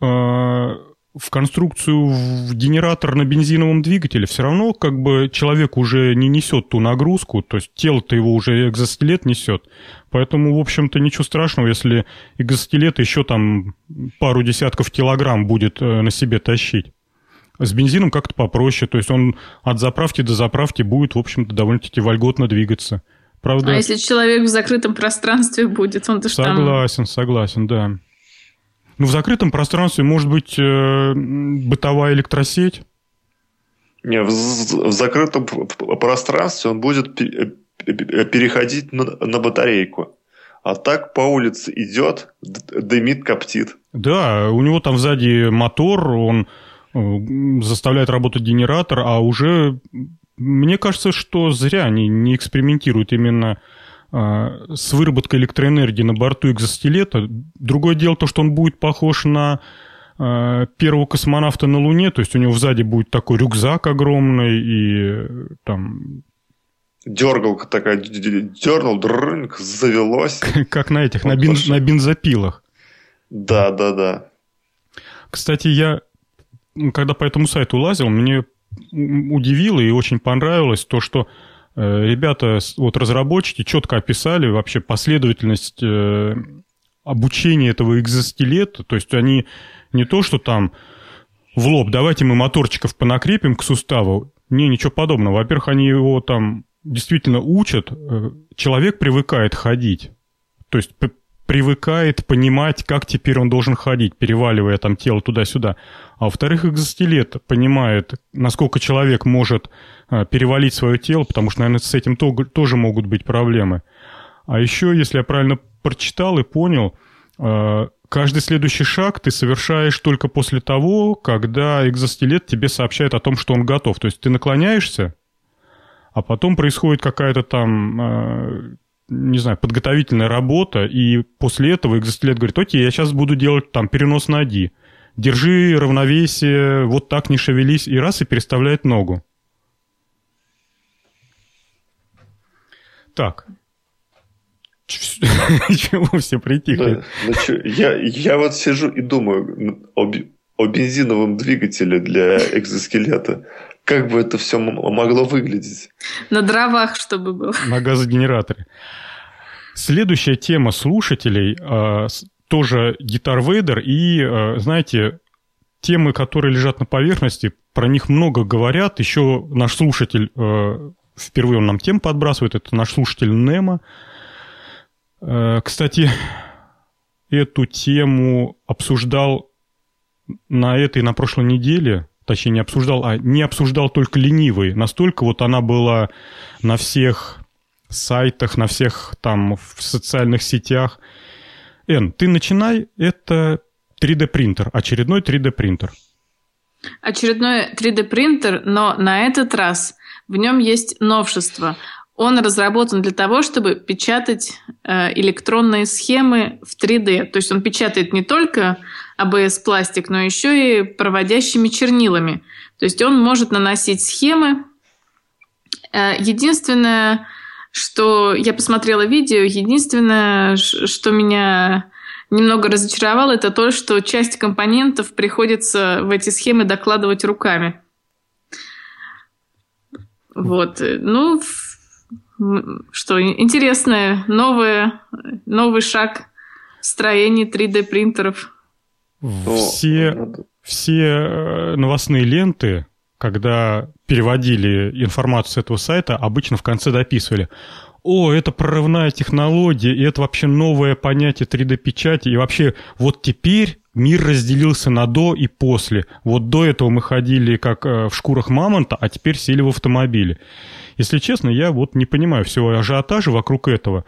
э, в конструкцию в генератор на бензиновом двигателе все равно как бы человек уже не несет ту нагрузку, то есть тело-то его уже экзоскелет несет. Поэтому, в общем-то, ничего страшного, если экзоскелет еще там пару десятков килограмм будет э, на себе тащить. С бензином как-то попроще, то есть он от заправки до заправки будет, в общем-то, довольно-таки вольготно двигаться. Правда? А если человек в закрытом пространстве будет, он-то что Согласен, там... согласен, да. Ну, в закрытом пространстве может быть э, бытовая электросеть. Не, в, в закрытом пространстве он будет переходить на, на батарейку. А так по улице идет, дымит, коптит. Да, у него там сзади мотор, он Э, заставляет работать генератор, а уже мне кажется, что зря они не экспериментируют именно э, с выработкой электроэнергии на борту экзоскелета. Другое дело то, что он будет похож на э, первого космонавта на Луне, то есть у него сзади будет такой рюкзак огромный и там Дергалка такая, дернул, дрынк, завелось. *laughs* Как на этих, на, бен, на бензопилах. Да, да, да. Кстати, я когда по этому сайту лазил, мне удивило и очень понравилось то, что э, ребята, вот разработчики четко описали вообще последовательность э, обучения этого экзоскелета. То есть они не то, что там в лоб, давайте мы моторчиков понакрепим к суставу. Не, ничего подобного. Во-первых, они его там действительно учат. Э, человек привыкает ходить. То есть привыкает понимать, как теперь он должен ходить, переваливая там тело туда-сюда. А во-вторых, экзоскелет понимает, насколько человек может э, перевалить свое тело, потому что, наверное, с этим тоже могут быть проблемы. А еще, если я правильно прочитал и понял, э, каждый следующий шаг ты совершаешь только после того, когда экзоскелет тебе сообщает о том, что он готов. То есть ты наклоняешься, а потом происходит какая-то там, э, не знаю, подготовительная работа, и после этого экзоскелет говорит, окей, я сейчас буду делать там перенос ноги. Держи равновесие, вот так не шевелись, и раз, и переставляет ногу. Так, *laughs* Чего все притихли? Ну, я, я вот сижу и думаю о, о бензиновом двигателе для экзоскелета. Как бы это все могло выглядеть? На дровах, чтобы было. На газогенераторе. Следующая тема слушателей э, тоже гитар Вейдер и, э, знаете, темы, которые лежат на поверхности, про них много говорят. Еще наш слушатель, э, впервые он нам тем подбрасывает, это наш слушатель Немо. Э, кстати, эту тему обсуждал на этой, на прошлой неделе, точнее не обсуждал, а не обсуждал только ленивый. Настолько вот она была на всех сайтах, на всех там в социальных сетях. Эн, ты начинай, это 3D принтер, очередной 3D принтер. Очередной 3D принтер, но на этот раз в нем есть новшество. Он разработан для того, чтобы печатать э, электронные схемы в 3D. То есть он печатает не только ABS-пластик, но еще и проводящими чернилами. То есть он может наносить схемы. Э, единственное, что я посмотрела видео, единственное, что меня немного разочаровало, это то, что часть компонентов приходится в эти схемы докладывать руками. Вот. Ну, что интересное, новое, новый шаг в строении 3D принтеров. Все, все э, новостные ленты, когда переводили информацию с этого сайта, обычно в конце дописывали. О, это прорывная технология, и это вообще новое понятие 3D-печати, и вообще вот теперь мир разделился на до и после. Вот до этого мы ходили как э, в шкурах мамонта, а теперь сели в автомобиле. Если честно, я вот не понимаю всего ажиотажа вокруг этого.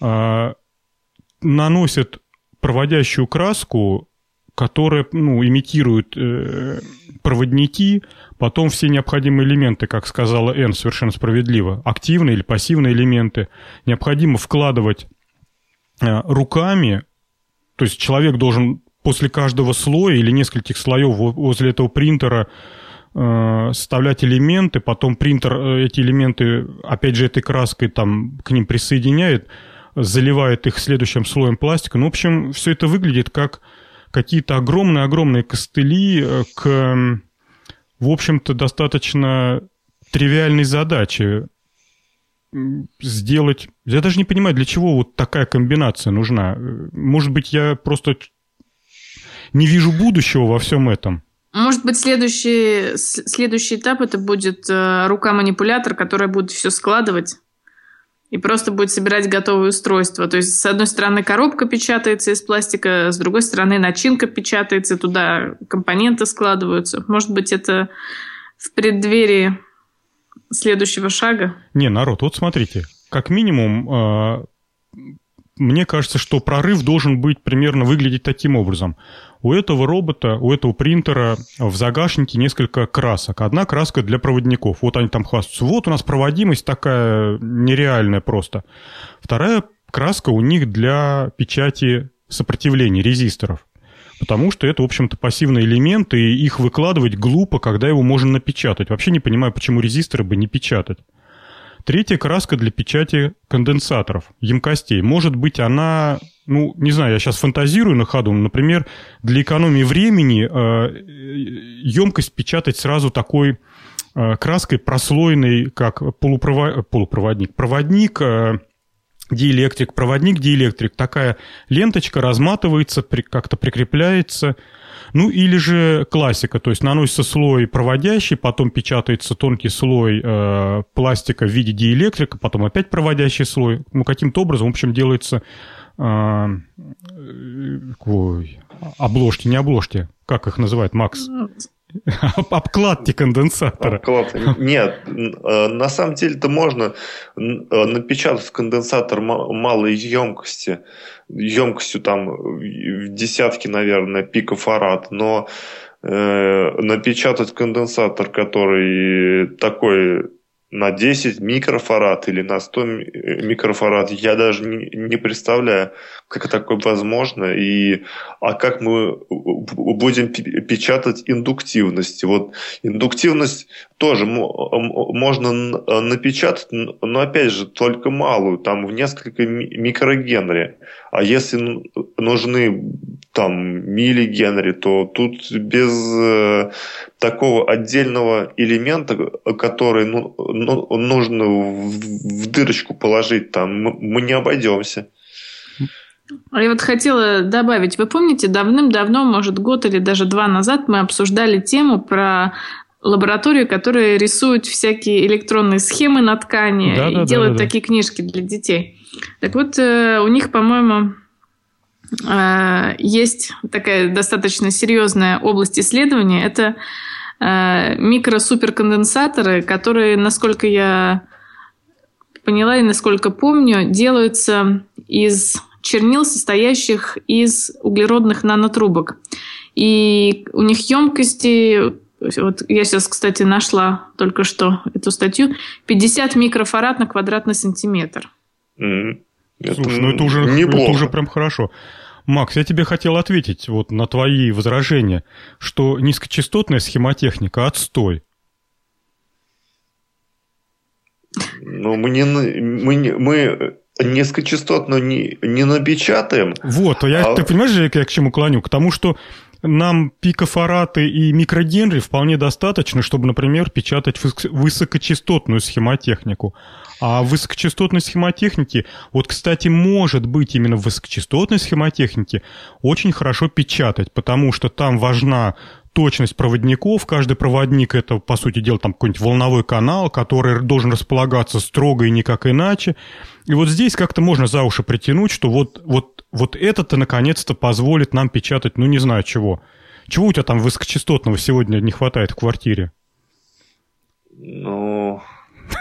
А, наносят проводящую краску, которая ну, имитирует э, проводники, потом все необходимые элементы, как сказала Энн совершенно справедливо, активные или пассивные элементы, необходимо вкладывать э, руками, то есть человек должен после каждого слоя или нескольких слоев возле этого принтера э, составлять элементы, потом принтер э, эти элементы, опять же, этой краской там к ним присоединяет, заливает их следующим слоем пластика. Ну, в общем, все это выглядит как какие-то огромные-огромные костыли э, к, в общем-то, достаточно тривиальной задаче сделать... Я даже не понимаю, для чего вот такая комбинация нужна. Может быть, я просто не вижу будущего во всем этом. Может быть, следующий, следующий этап это будет э, рука-манипулятор, которая будет все складывать и просто будет собирать готовые устройства. То есть, с одной стороны, коробка печатается из пластика, с другой стороны, начинка печатается, туда компоненты складываются. Может быть, это в преддверии следующего шага? Не, народ, вот смотрите, как минимум э, мне кажется, что прорыв должен быть примерно выглядеть таким образом. У этого робота, у этого принтера в загашнике несколько красок. Одна краска для проводников. Вот они там хвастаются. Вот у нас проводимость такая нереальная просто. Вторая краска у них для печати сопротивления, резисторов. Потому что это, в общем-то, пассивные элементы, и их выкладывать глупо, когда его можно напечатать. Вообще не понимаю, почему резисторы бы не печатать. Третья краска для печати конденсаторов, емкостей. Может быть, она, ну, не знаю, я сейчас фантазирую на ходу, например, для экономии времени э, емкость печатать сразу такой э, краской прослойной, как полупровод... полупроводник, проводник, э, диэлектрик, проводник диэлектрик, такая ленточка разматывается, как-то прикрепляется. Ну или же классика, то есть наносится слой проводящий, потом печатается тонкий слой э, пластика в виде диэлектрика, потом опять проводящий слой. Ну каким-то образом, в общем, делается э, ой, обложки, не обложки, как их называют, Макс? *laughs* Обкладки конденсатора. Обкладки. Нет, э, на самом деле это можно э, напечатать конденсатор малой емкости, емкостью там в десятки, наверное, пикофарад, но э, напечатать конденсатор, который такой на 10 микрофарад или на 100 микрофарад, я даже не, не представляю, как такое возможно, и, а как мы будем печатать индуктивность. Вот индуктивность тоже можно напечатать, но опять же только малую, там в несколько микрогенри. А если нужны там миллигенри, то тут без э, такого отдельного элемента, который ну, ну, нужно в, дырочку положить, там мы не обойдемся. А я вот хотела добавить, вы помните, давным-давно, может, год или даже два назад мы обсуждали тему про лабораторию, которая рисует всякие электронные схемы на ткани да, и да, делают да, да, такие книжки для детей. Так вот, э, у них, по-моему, э, есть такая достаточно серьезная область исследования. Это э, микросуперконденсаторы, которые, насколько я поняла и насколько помню, делаются из чернил, состоящих из углеродных нанотрубок. И у них емкости, вот я сейчас, кстати, нашла только что эту статью, 50 микрофарад на квадратный сантиметр. Mm-hmm. Слушай, ну это уже, неплохо. это уже прям хорошо. Макс, я тебе хотел ответить вот на твои возражения, что низкочастотная схемотехника – отстой. Ну, мы не, мы, мы низкочастотно не, не напечатаем. Вот, я, а... ты понимаешь, я к чему клоню? К тому, что нам пикофораты и микрогенри вполне достаточно, чтобы, например, печатать высокочастотную схемотехнику. А в высокочастотной схемотехнике, вот, кстати, может быть именно в высокочастотной схемотехнике очень хорошо печатать, потому что там важна точность проводников. Каждый проводник это, по сути дела, там какой-нибудь волновой канал, который должен располагаться строго и никак иначе. И вот здесь как-то можно за уши притянуть, что вот, вот, вот это-то наконец-то позволит нам печатать, ну не знаю чего. Чего у тебя там высокочастотного сегодня не хватает в квартире? Ну,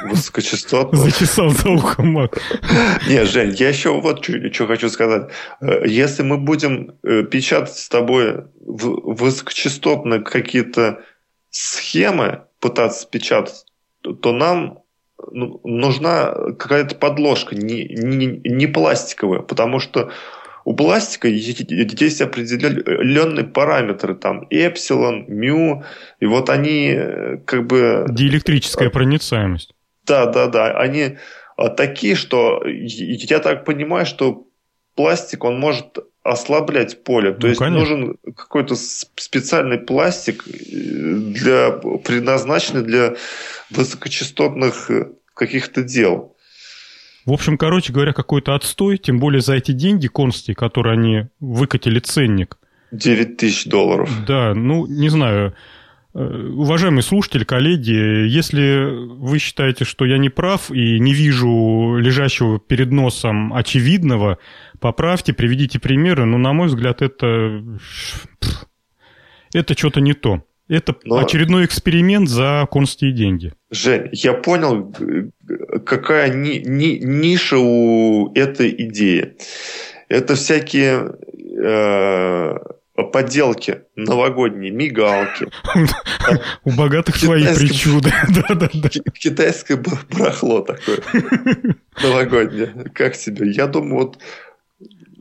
Высокочастотно. Зачесал за ухом. Не, Жень, я еще вот что хочу сказать. Э, если мы будем э, печатать с тобой высокочастотные какие-то схемы, пытаться печатать, то нам ну, нужна какая-то подложка, не, не, не пластиковая, потому что у пластика есть определенные параметры, там, эпсилон, мю, и вот они э, как бы... Диэлектрическая проницаемость. Да, да, да. Они а, такие, что я так понимаю, что пластик, он может ослаблять поле. То ну, есть конечно. нужен какой-то специальный пластик, э, для, предназначенный для высокочастотных э, каких-то дел. В общем, короче говоря, какой-то отстой, тем более за эти деньги консти, которые они выкатили ценник. 9 тысяч долларов. Да, ну, не знаю, уважаемые слушатели, коллеги, если вы считаете, что я не прав и не вижу лежащего перед носом очевидного, поправьте, приведите примеры, но, на мой взгляд, это, это что-то не то. Это но... очередной эксперимент за конские деньги. Жень, я понял, какая ни, ни, ниша у этой идеи. Это всякие э, поделки новогодние, мигалки. У богатых свои причуды. *laughs* Китайское барахло такое *laughs* новогоднее. Как тебе? Я думаю, вот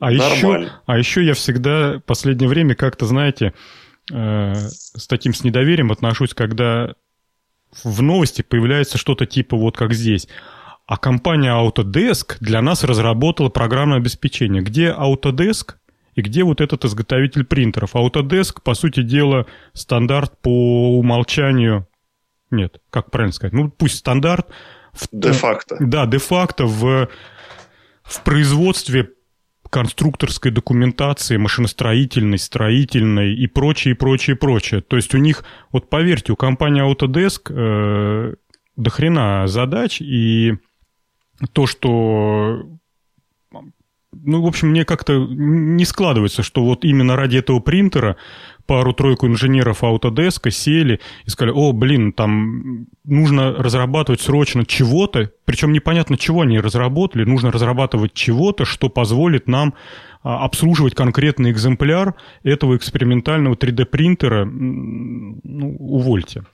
а еще, а еще я всегда в последнее время как-то, знаете, э, с таким с недоверием отношусь, когда в новости появляется что-то типа вот как здесь. А компания Autodesk для нас разработала программное обеспечение. Где Autodesk и где вот этот изготовитель принтеров. Autodesk, по сути дела, стандарт по умолчанию... Нет, как правильно сказать? Ну, пусть стандарт... Де-факто. Да, де-факто в в производстве конструкторской документации, машиностроительной, строительной и прочее, прочее, прочее. То есть у них, вот поверьте, у компании Autodesk э, до хрена задач, и то, что ну, в общем, мне как-то не складывается, что вот именно ради этого принтера пару-тройку инженеров Autodesk сели и сказали, о, блин, там нужно разрабатывать срочно чего-то, причем непонятно, чего они разработали, нужно разрабатывать чего-то, что позволит нам а, обслуживать конкретный экземпляр этого экспериментального 3D-принтера, ну, увольте.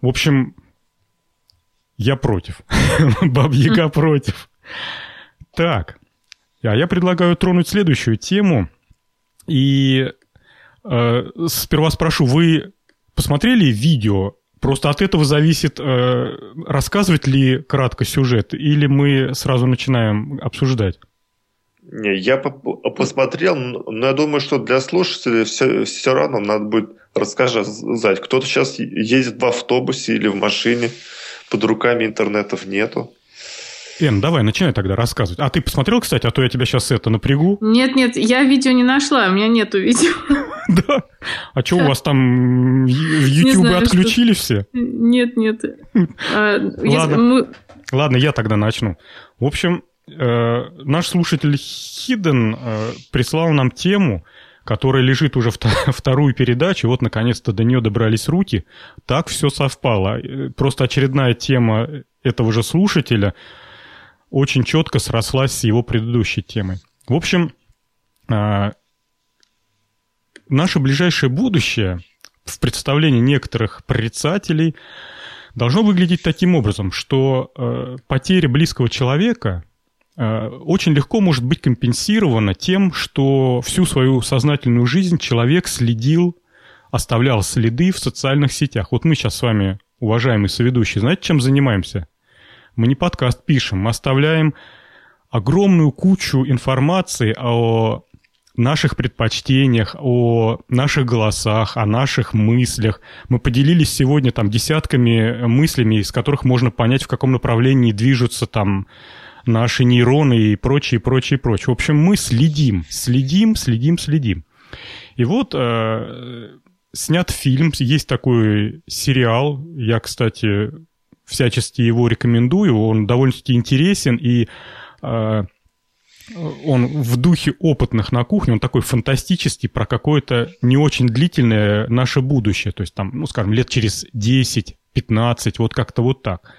В общем, я против. *laughs* Бабьяга против. Так, а я предлагаю тронуть следующую тему. И э, сперва спрошу, вы посмотрели видео? Просто от этого зависит, э, рассказывать ли кратко сюжет, или мы сразу начинаем обсуждать? Не, я посмотрел, но я думаю, что для слушателей все, все равно надо будет рассказать. Кто-то сейчас ездит в автобусе или в машине, под руками интернетов нету. Эн, давай, начинай тогда рассказывать. А ты посмотрел, кстати, а то я тебя сейчас это напрягу. Нет, нет, я видео не нашла, у меня нету видео. *laughs* Да? А что, у вас там YouTube отключили все? Нет, нет. А, Ладно. Ладно, я тогда начну. В общем, э, наш слушатель Хиден э, прислал нам тему, которая лежит уже *laughs* вторую передачу, вот наконец-то до нее добрались руки. Так все совпало. Э, просто очередная тема этого же слушателя – очень четко срослась с его предыдущей темой. В общем, а, наше ближайшее будущее в представлении некоторых прорицателей должно выглядеть таким образом, что э, потеря близкого человека э, очень легко может быть компенсирована тем, что всю свою сознательную жизнь человек следил, оставлял следы в социальных сетях. Вот мы сейчас с вами, уважаемые соведущие, знаете, чем занимаемся? Мы не подкаст пишем, мы оставляем огромную кучу информации о наших предпочтениях, о наших голосах, о наших мыслях. Мы поделились сегодня там десятками мыслями, из которых можно понять, в каком направлении движутся там наши нейроны и прочее, прочее, прочее. В общем, мы следим, следим, следим, следим. И вот э, снят фильм, есть такой сериал, я, кстати, всячески его рекомендую. Он довольно-таки интересен и э, он в духе опытных на кухне, он такой фантастический про какое-то не очень длительное наше будущее. То есть там, ну, скажем, лет через 10, 15, вот как-то вот так.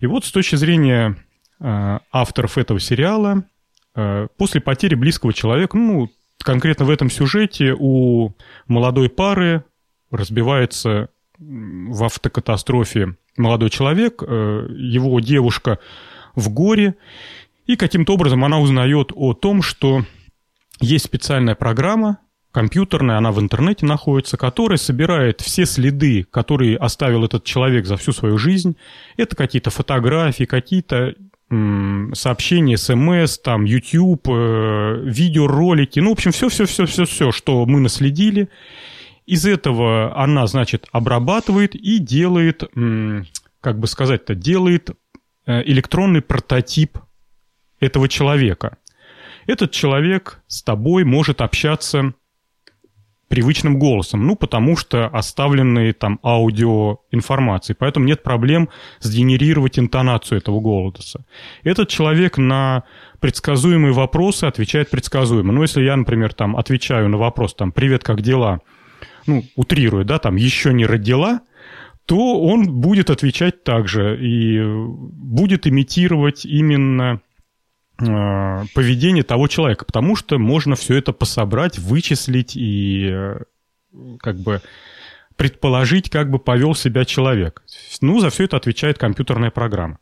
И вот с точки зрения э, авторов этого сериала, э, после потери близкого человека, ну, конкретно в этом сюжете у молодой пары разбивается в автокатастрофе молодой человек, э, его девушка в горе, и каким-то образом она узнает о том, что есть специальная программа, компьютерная, она в интернете находится, которая собирает все следы, которые оставил этот человек за всю свою жизнь. Это какие-то фотографии, какие-то сообщения, смс, там, YouTube, э, видеоролики, ну, в общем, все-все-все-все-все, что мы наследили. Из этого она, значит, обрабатывает и делает, как бы сказать-то, делает э, электронный прототип этого человека. Этот человек с тобой может общаться привычным голосом, ну, потому что оставленные там аудиоинформации, поэтому нет проблем сгенерировать интонацию этого голоса. Этот человек на предсказуемые вопросы отвечает предсказуемо. Ну, если я, например, там отвечаю на вопрос, там, «Привет, как дела?», ну, утрируя, да, там еще не родила, то он будет отвечать так же и будет имитировать именно э, поведение того человека, потому что можно все это пособрать, вычислить и э, как бы предположить, как бы повел себя человек. Ну, за все это отвечает компьютерная программа.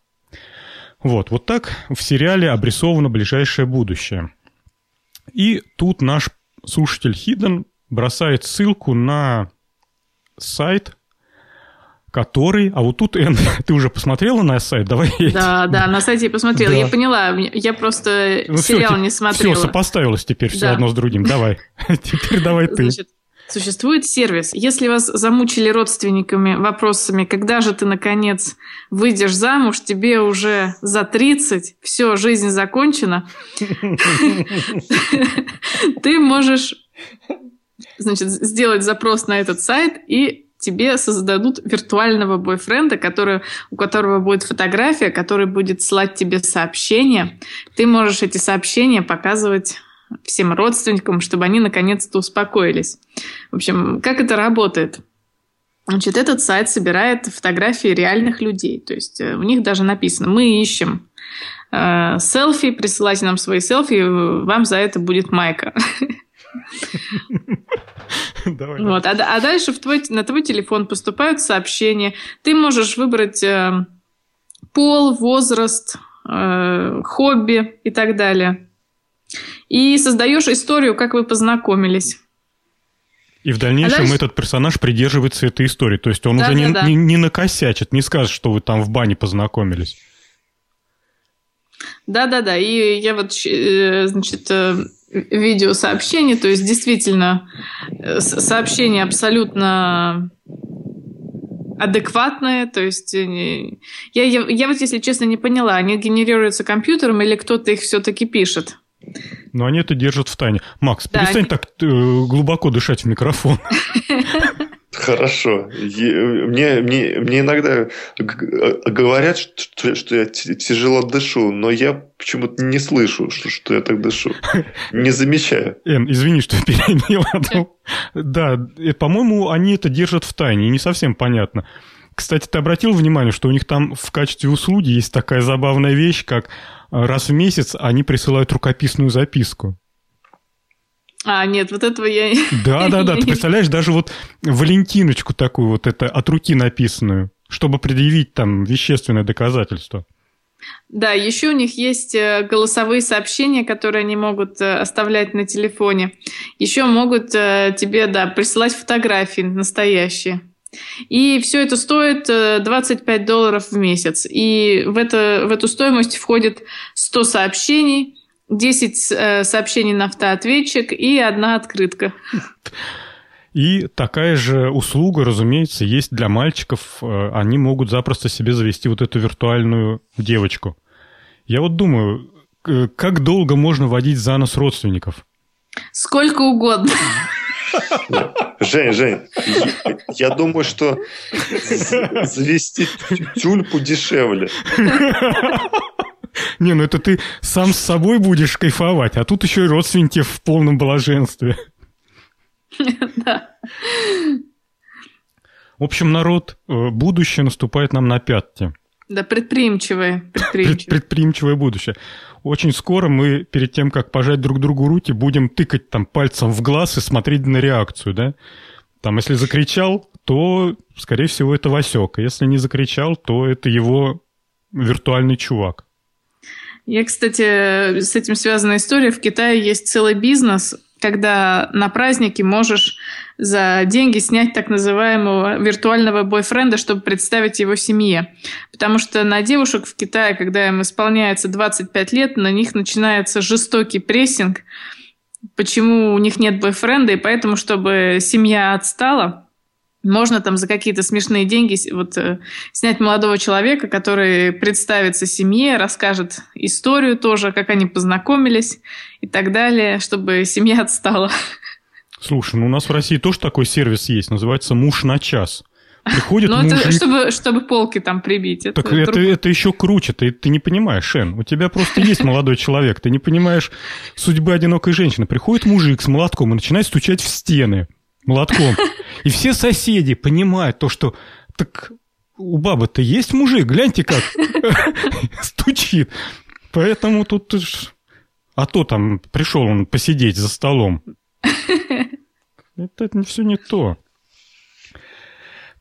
Вот, вот так в сериале обрисовано ближайшее будущее. И тут наш слушатель Хиден бросает ссылку на сайт, который... А вот тут, *laughs* Эн, ты уже посмотрела на сайт? Давай Да, да, на сайте я посмотрела. Да. Я поняла, я просто ну, сериал все, не смотрела. Все, сопоставилось теперь все да. одно с другим. Давай, *laughs* *laughs* теперь давай ты. Значит, Существует сервис. Если вас замучили родственниками вопросами, когда же ты, наконец, выйдешь замуж, тебе уже за 30, все, жизнь закончена, ты можешь значит, сделать запрос на этот сайт, и тебе создадут виртуального бойфренда, который, у которого будет фотография, который будет слать тебе сообщения. Ты можешь эти сообщения показывать всем родственникам, чтобы они наконец-то успокоились. В общем, как это работает? Значит, этот сайт собирает фотографии реальных людей. То есть э, у них даже написано, мы ищем э, селфи, присылайте нам свои селфи, вам за это будет майка. *laughs* *laughs* Давай, вот. а, а дальше в твой, на твой телефон поступают сообщения. Ты можешь выбрать э, пол, возраст, э, хобби и так далее. И создаешь историю, как вы познакомились. И в дальнейшем а дальше... этот персонаж придерживается этой истории. То есть он да, уже да, не, да. Не, не накосячит, не скажет, что вы там в бане познакомились. Да-да-да. И я вот, э, значит, э, видеосообщение, то есть действительно э, сообщение абсолютно адекватное, то есть я, я, я вот, если честно, не поняла, они генерируются компьютером или кто-то их все-таки пишет? Но они это держат в тайне. Макс, да, перестань они... так э, глубоко дышать в микрофон. *laughs* Хорошо. Мне, мне, мне иногда говорят, что, что я тяжело дышу, но я почему-то не слышу, что, что я так дышу. *laughs* Не замечаю. Эн, извини, что я *laughs* перебил. Да, по-моему, они это держат в тайне, не совсем понятно. Кстати, ты обратил внимание, что у них там в качестве услуги есть такая забавная вещь, как раз в месяц они присылают рукописную записку. А, нет, вот этого я... Да, да, да, ты *laughs* представляешь, даже вот Валентиночку такую вот это от руки написанную, чтобы предъявить там вещественное доказательство. Да, еще у них есть э, голосовые сообщения, которые они могут э, оставлять на телефоне. Еще могут э, тебе, да, присылать фотографии настоящие. И все это стоит 25 долларов в месяц. И в, это, в эту стоимость входит 100 сообщений, 10 э, сообщений на автоответчик и одна открытка. И такая же услуга, разумеется, есть для мальчиков. Э, они могут запросто себе завести вот эту виртуальную девочку. Я вот думаю, как долго можно водить за нос родственников? Сколько угодно. Жень, Жень, я думаю, что завести тюльпу дешевле. *laughs* Не, ну это ты сам с собой будешь кайфовать, а тут еще и родственники в полном блаженстве. *laughs* Да. В общем, народ, э, будущее наступает нам на пятки. Да, предприимчивое. Предприимчивое. предприимчивое будущее. Очень скоро мы, перед тем, как пожать друг другу руки, будем тыкать там пальцем в глаз и смотреть на реакцию, да? Там, если закричал, то, скорее всего, это Васек. Если не закричал, то это его виртуальный чувак. Я, кстати, с этим связана история. В Китае есть целый бизнес, когда на празднике можешь за деньги снять так называемого виртуального бойфренда, чтобы представить его семье. Потому что на девушек в Китае, когда им исполняется 25 лет, на них начинается жестокий прессинг, почему у них нет бойфренда, и поэтому, чтобы семья отстала, можно там за какие-то смешные деньги вот, э, снять молодого человека, который представится семье, расскажет историю тоже, как они познакомились и так далее, чтобы семья *laughs* отстала. Слушай, ну у нас в России тоже такой сервис есть, называется «Муж на час». Приходит Но мужик... это чтобы, чтобы полки там прибить. Это так это, это еще круче. Ты, ты не понимаешь, Шен. У тебя просто есть молодой человек. Ты не понимаешь судьбы одинокой женщины. Приходит мужик с молотком и начинает стучать в стены молотком. И все соседи понимают то, что так у бабы-то есть мужик, гляньте как *laughs* стучит. Поэтому тут... А то там пришел он посидеть за столом. *laughs* Это все не то.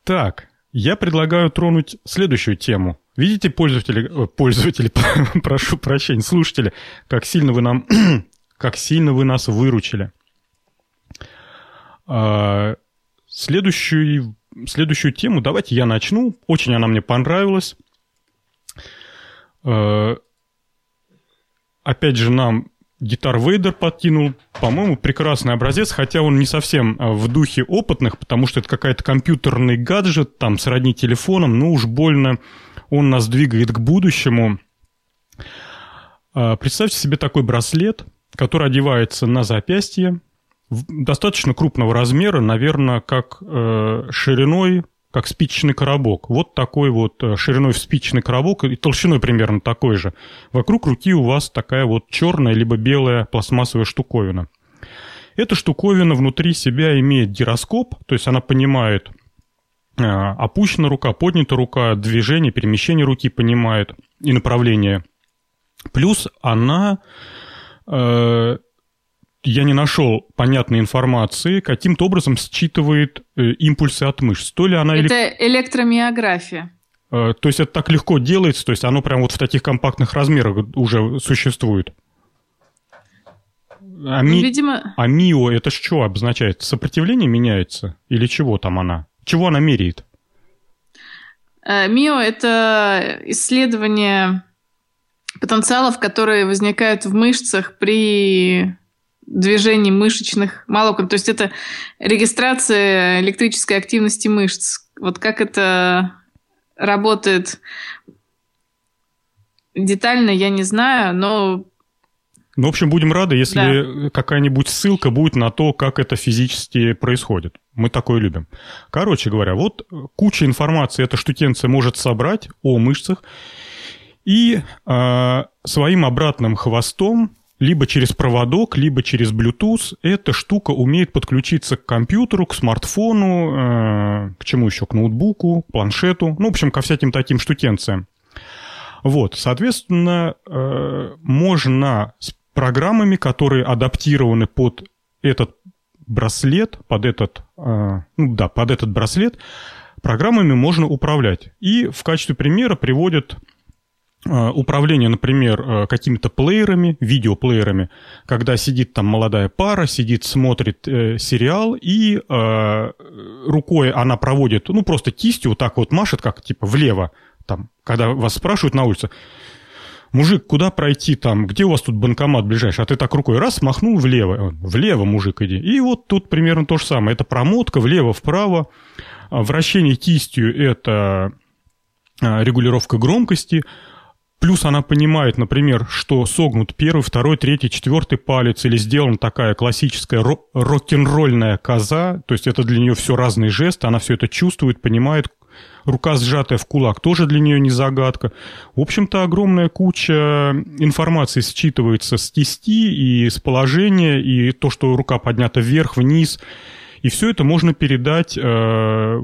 Так, я предлагаю тронуть следующую тему. Видите, пользователи, э, пользователи, *laughs* прошу прощения, слушатели, как сильно вы нам, *clears throat* как сильно вы нас выручили. А, следующую, следующую тему давайте я начну. Очень она мне понравилась. А, опять же, нам Гитар Вейдер подкинул, по-моему, прекрасный образец, хотя он не совсем э, в духе опытных, потому что это какая-то компьютерный гаджет, там, сродни телефоном, но уж больно он нас двигает к будущему. А, представьте себе такой браслет, который одевается на запястье, достаточно крупного размера, наверное, как э, шириной, как спичечный коробок. Вот такой вот э, шириной в спичечный коробок и толщиной примерно такой же. Вокруг руки у вас такая вот черная либо белая пластмассовая штуковина. Эта штуковина внутри себя имеет гироскоп, то есть она понимает, э, опущена рука, поднята рука, движение, перемещение руки понимает и направление. Плюс она э, я не нашел понятной информации, каким-то образом считывает э, импульсы от мышц. То ли она... Это электромиография. Э, то есть это так легко делается, то есть оно прям вот в таких компактных размерах уже существует. А, ми... Видимо... а МИО это что обозначает? Сопротивление меняется? Или чего там она? Чего она меряет? Э, МИО – это исследование потенциалов, которые возникают в мышцах при движений мышечных молокон. То есть это регистрация электрической активности мышц. Вот как это работает детально, я не знаю, но... Ну, в общем, будем рады, если да. какая-нибудь ссылка будет на то, как это физически происходит. Мы такое любим. Короче говоря, вот куча информации эта штукенция может собрать о мышцах и э, своим обратным хвостом либо через проводок, либо через Bluetooth эта штука умеет подключиться к компьютеру, к смартфону, э, к чему еще, к ноутбуку, планшету, ну, в общем, ко всяким таким штукенциям. Вот, соответственно, э, можно с программами, которые адаптированы под этот браслет, под этот, э, ну да, под этот браслет, программами можно управлять. И в качестве примера приводят управление, например, э, какими-то плеерами, видеоплеерами, когда сидит там молодая пара, сидит, смотрит э, сериал, и э, рукой она проводит, ну, просто кистью вот так вот машет, как типа влево, там, когда вас спрашивают на улице, мужик, куда пройти там, где у вас тут банкомат ближайший, а ты так рукой раз махнул влево, влево, мужик, иди. И вот тут примерно то же самое, это промотка влево-вправо, вращение кистью – это регулировка громкости – Плюс она понимает, например, что согнут первый, второй, третий, четвертый палец или сделана такая классическая рок-н-ролльная коза, то есть это для нее все разные жесты, она все это чувствует, понимает, рука сжатая в кулак тоже для нее не загадка. В общем-то, огромная куча информации считывается с кисти и с положения, и то, что рука поднята вверх, вниз – и все это можно передать э,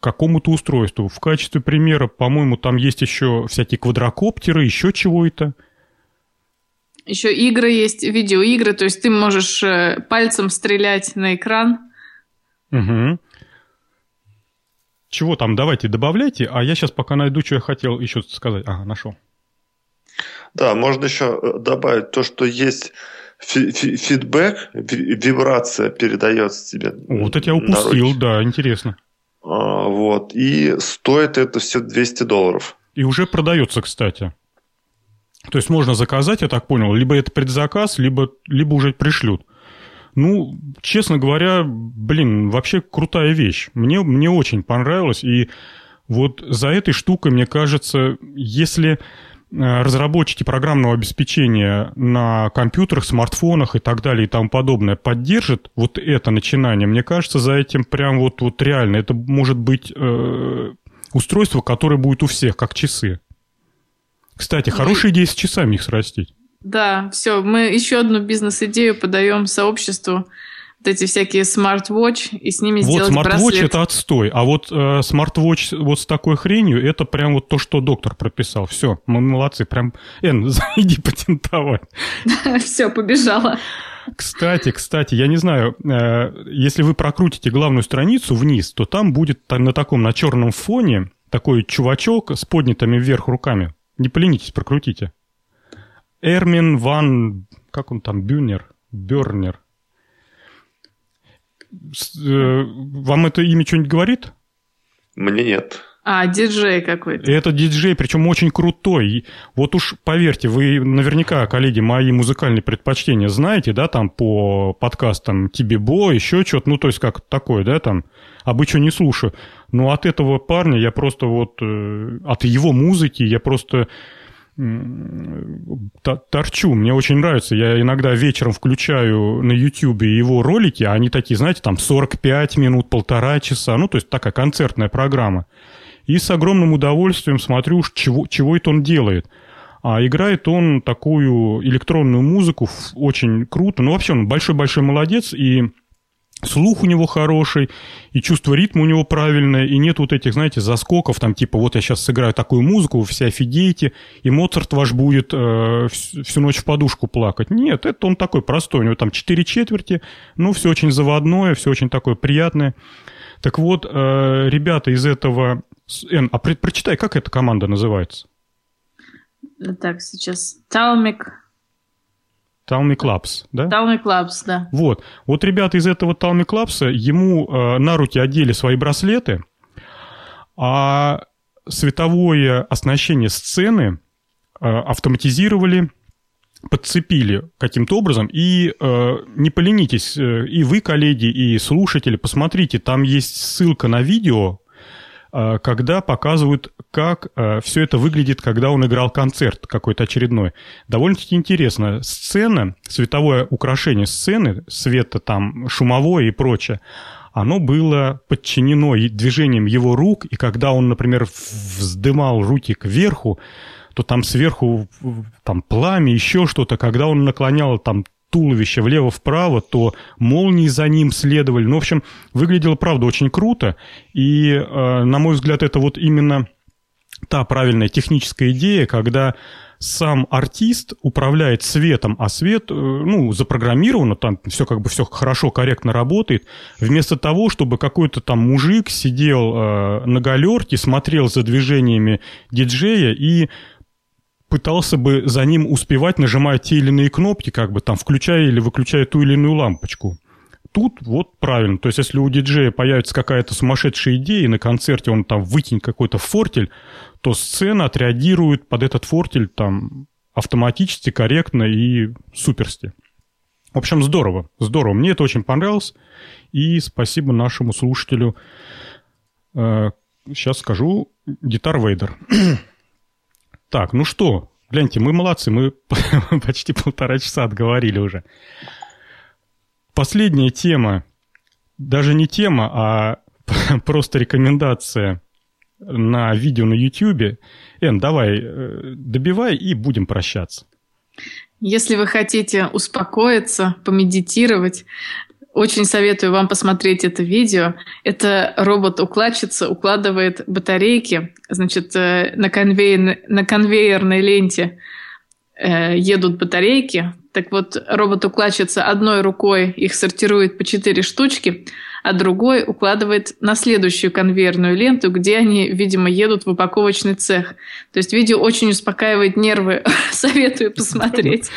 какому-то устройству. В качестве примера, по-моему, там есть еще всякие квадрокоптеры, еще чего-то. Еще игры есть, видеоигры, то есть ты можешь э, пальцем стрелять на экран. Угу. Чего там, давайте добавляйте, а я сейчас пока найду, что я хотел еще сказать. Ага, нашел. Да, можно еще э, добавить то, что есть фидбэк, вибрация передается тебе. Вот это я упустил, да, интересно. А, вот, и стоит это все 200 долларов. И уже продается, кстати. То есть можно заказать, я так понял, либо это предзаказ, либо, либо уже пришлют. Ну, честно говоря, блин, вообще крутая вещь. Мне, мне очень понравилось. И вот за этой штукой, мне кажется, если разработчики программного обеспечения на компьютерах, смартфонах и так далее и тому подобное поддержат вот это начинание, мне кажется, за этим прям вот, вот реально, это может быть э, устройство, которое будет у всех, как часы. Кстати, хорошая идея с часами их срастить. Да, все, мы еще одну бизнес-идею подаем сообществу вот эти всякие smart watch и с ними вот, сделать smart watch браслет. это отстой, а вот э, smart watch вот с такой хренью, это прям вот то, что доктор прописал. Все, мы молодцы, прям, Эн, иди *laughs* патентовать. *laughs* Все, побежала. Кстати, кстати, я не знаю, э, если вы прокрутите главную страницу вниз, то там будет на таком, на черном фоне такой чувачок с поднятыми вверх руками. Не поленитесь, прокрутите. Эрмин Ван... Как он там? Бюнер? Бернер. Э, вам это имя что-нибудь говорит? Мне нет. А, диджей какой-то. Это диджей, причем очень крутой. Вот уж поверьте, вы наверняка, коллеги, мои музыкальные предпочтения знаете, да, там по подкастам Тибибо, еще что-то, ну, то есть как такое, да, там, обычно не слушаю. Но от этого парня я просто вот, э, от его музыки я просто торчу. Мне очень нравится. Я иногда вечером включаю на YouTube его ролики, а они такие, знаете, там 45 минут, полтора часа. Ну, то есть такая концертная программа. И с огромным удовольствием смотрю, чего, чего это он делает. А играет он такую электронную музыку очень круто. Ну, вообще он большой-большой молодец, и слух у него хороший, и чувство ритма у него правильное, и нет вот этих, знаете, заскоков, там типа вот я сейчас сыграю такую музыку, вы все офигеете, и Моцарт ваш будет э, всю ночь в подушку плакать. Нет, это он такой простой, у него там четыре четверти, ну, все очень заводное, все очень такое приятное. Так вот, э, ребята из этого... Эн, а про, прочитай, как эта команда называется? Так, сейчас. Талмик Талми Клабс, да? Талми Клабс, да. Вот. Вот ребята из этого Талми Клабса ему э, на руки одели свои браслеты, а световое оснащение сцены э, автоматизировали, подцепили каким-то образом. И э, не поленитесь, э, и вы, коллеги, и слушатели, посмотрите, там есть ссылка на видео, когда показывают, как э, все это выглядит, когда он играл концерт какой-то очередной. Довольно-таки интересно. Сцена, световое украшение сцены, света там, шумовое и прочее, оно было подчинено движением его рук, и когда он, например, вздымал руки кверху, то там сверху там пламя, еще что-то, когда он наклонял там туловище влево-вправо, то молнии за ним следовали. Ну, в общем, выглядело, правда, очень круто. И, э, на мой взгляд, это вот именно та правильная техническая идея, когда сам артист управляет светом, а свет, э, ну, запрограммировано, там все как бы все хорошо, корректно работает, вместо того, чтобы какой-то там мужик сидел э, на галерке, смотрел за движениями диджея и пытался бы за ним успевать, нажимая те или иные кнопки, как бы там, включая или выключая ту или иную лампочку. Тут вот правильно. То есть, если у диджея появится какая-то сумасшедшая идея, и на концерте он там выкинет какой-то фортель, то сцена отреагирует под этот фортель там автоматически, корректно и суперсти. В общем, здорово, здорово. Мне это очень понравилось. И спасибо нашему слушателю. Сейчас э, скажу. Гитар Вейдер. *clears throat* Так, ну что, гляньте, мы молодцы, мы *laughs* почти полтора часа отговорили уже. Последняя тема, даже не тема, а *laughs* просто рекомендация на видео на YouTube. Эн, давай, э, добивай и будем прощаться. Если вы хотите успокоиться, помедитировать, очень советую вам посмотреть это видео. Это робот-укладчица укладывает батарейки, значит, э, на, конвейер, на конвейерной ленте э, едут батарейки. Так вот, робот-укладчица одной рукой их сортирует по четыре штучки, а другой укладывает на следующую конвейерную ленту, где они, видимо, едут в упаковочный цех. То есть видео очень успокаивает нервы, *laughs* советую посмотреть.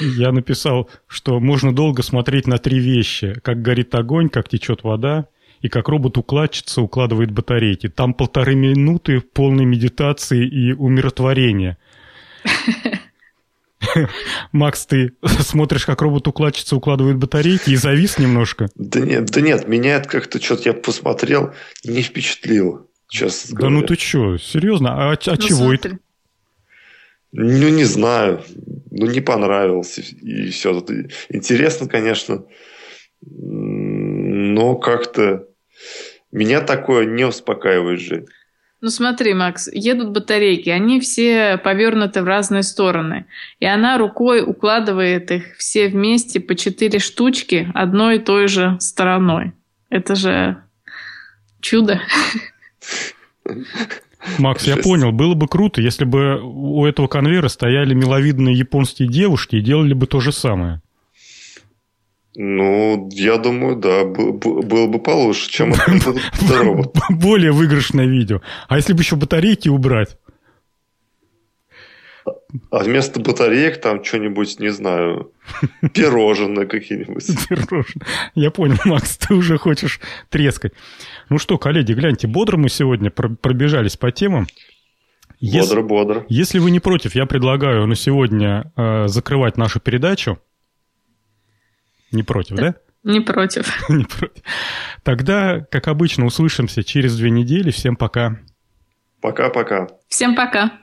Я написал, что можно долго смотреть на три вещи. Как горит огонь, как течет вода, и как робот-укладчица укладывает батарейки. Там полторы минуты полной медитации и умиротворения. *laughs* *laughs* Макс, ты смотришь, как робот-укладчица укладывает батарейки и завис немножко? Да нет, да нет, меня это как-то что-то я посмотрел, не впечатлило, честно Да ну ты что, серьезно? А, а ну, чего смотри. это? Ну, не знаю. Ну, не понравилось. И все. Интересно, конечно. Но как-то меня такое не успокаивает жизнь. Ну смотри, Макс, едут батарейки, они все повернуты в разные стороны. И она рукой укладывает их все вместе по четыре штучки одной и той же стороной. Это же чудо. Макс, я понял, было бы круто, если бы у этого конвейера стояли миловидные японские девушки и делали бы то же самое. Ну, я думаю, да, было бы получше, чем *laughs* этот робот. Более выигрышное видео. А если бы еще батарейки убрать? А вместо батареек там что-нибудь, не знаю, *laughs* пирожные какие-нибудь. Пирожные. Я понял, Макс, ты уже хочешь трескать. Ну что, коллеги, гляньте, бодро мы сегодня пробежались по темам. Бодро, бодро. Если вы не против, я предлагаю на сегодня э, закрывать нашу передачу. Не против, да? Не против. *laughs* Не против. Тогда, как обычно, услышимся через две недели. Всем пока. Пока-пока. Всем пока.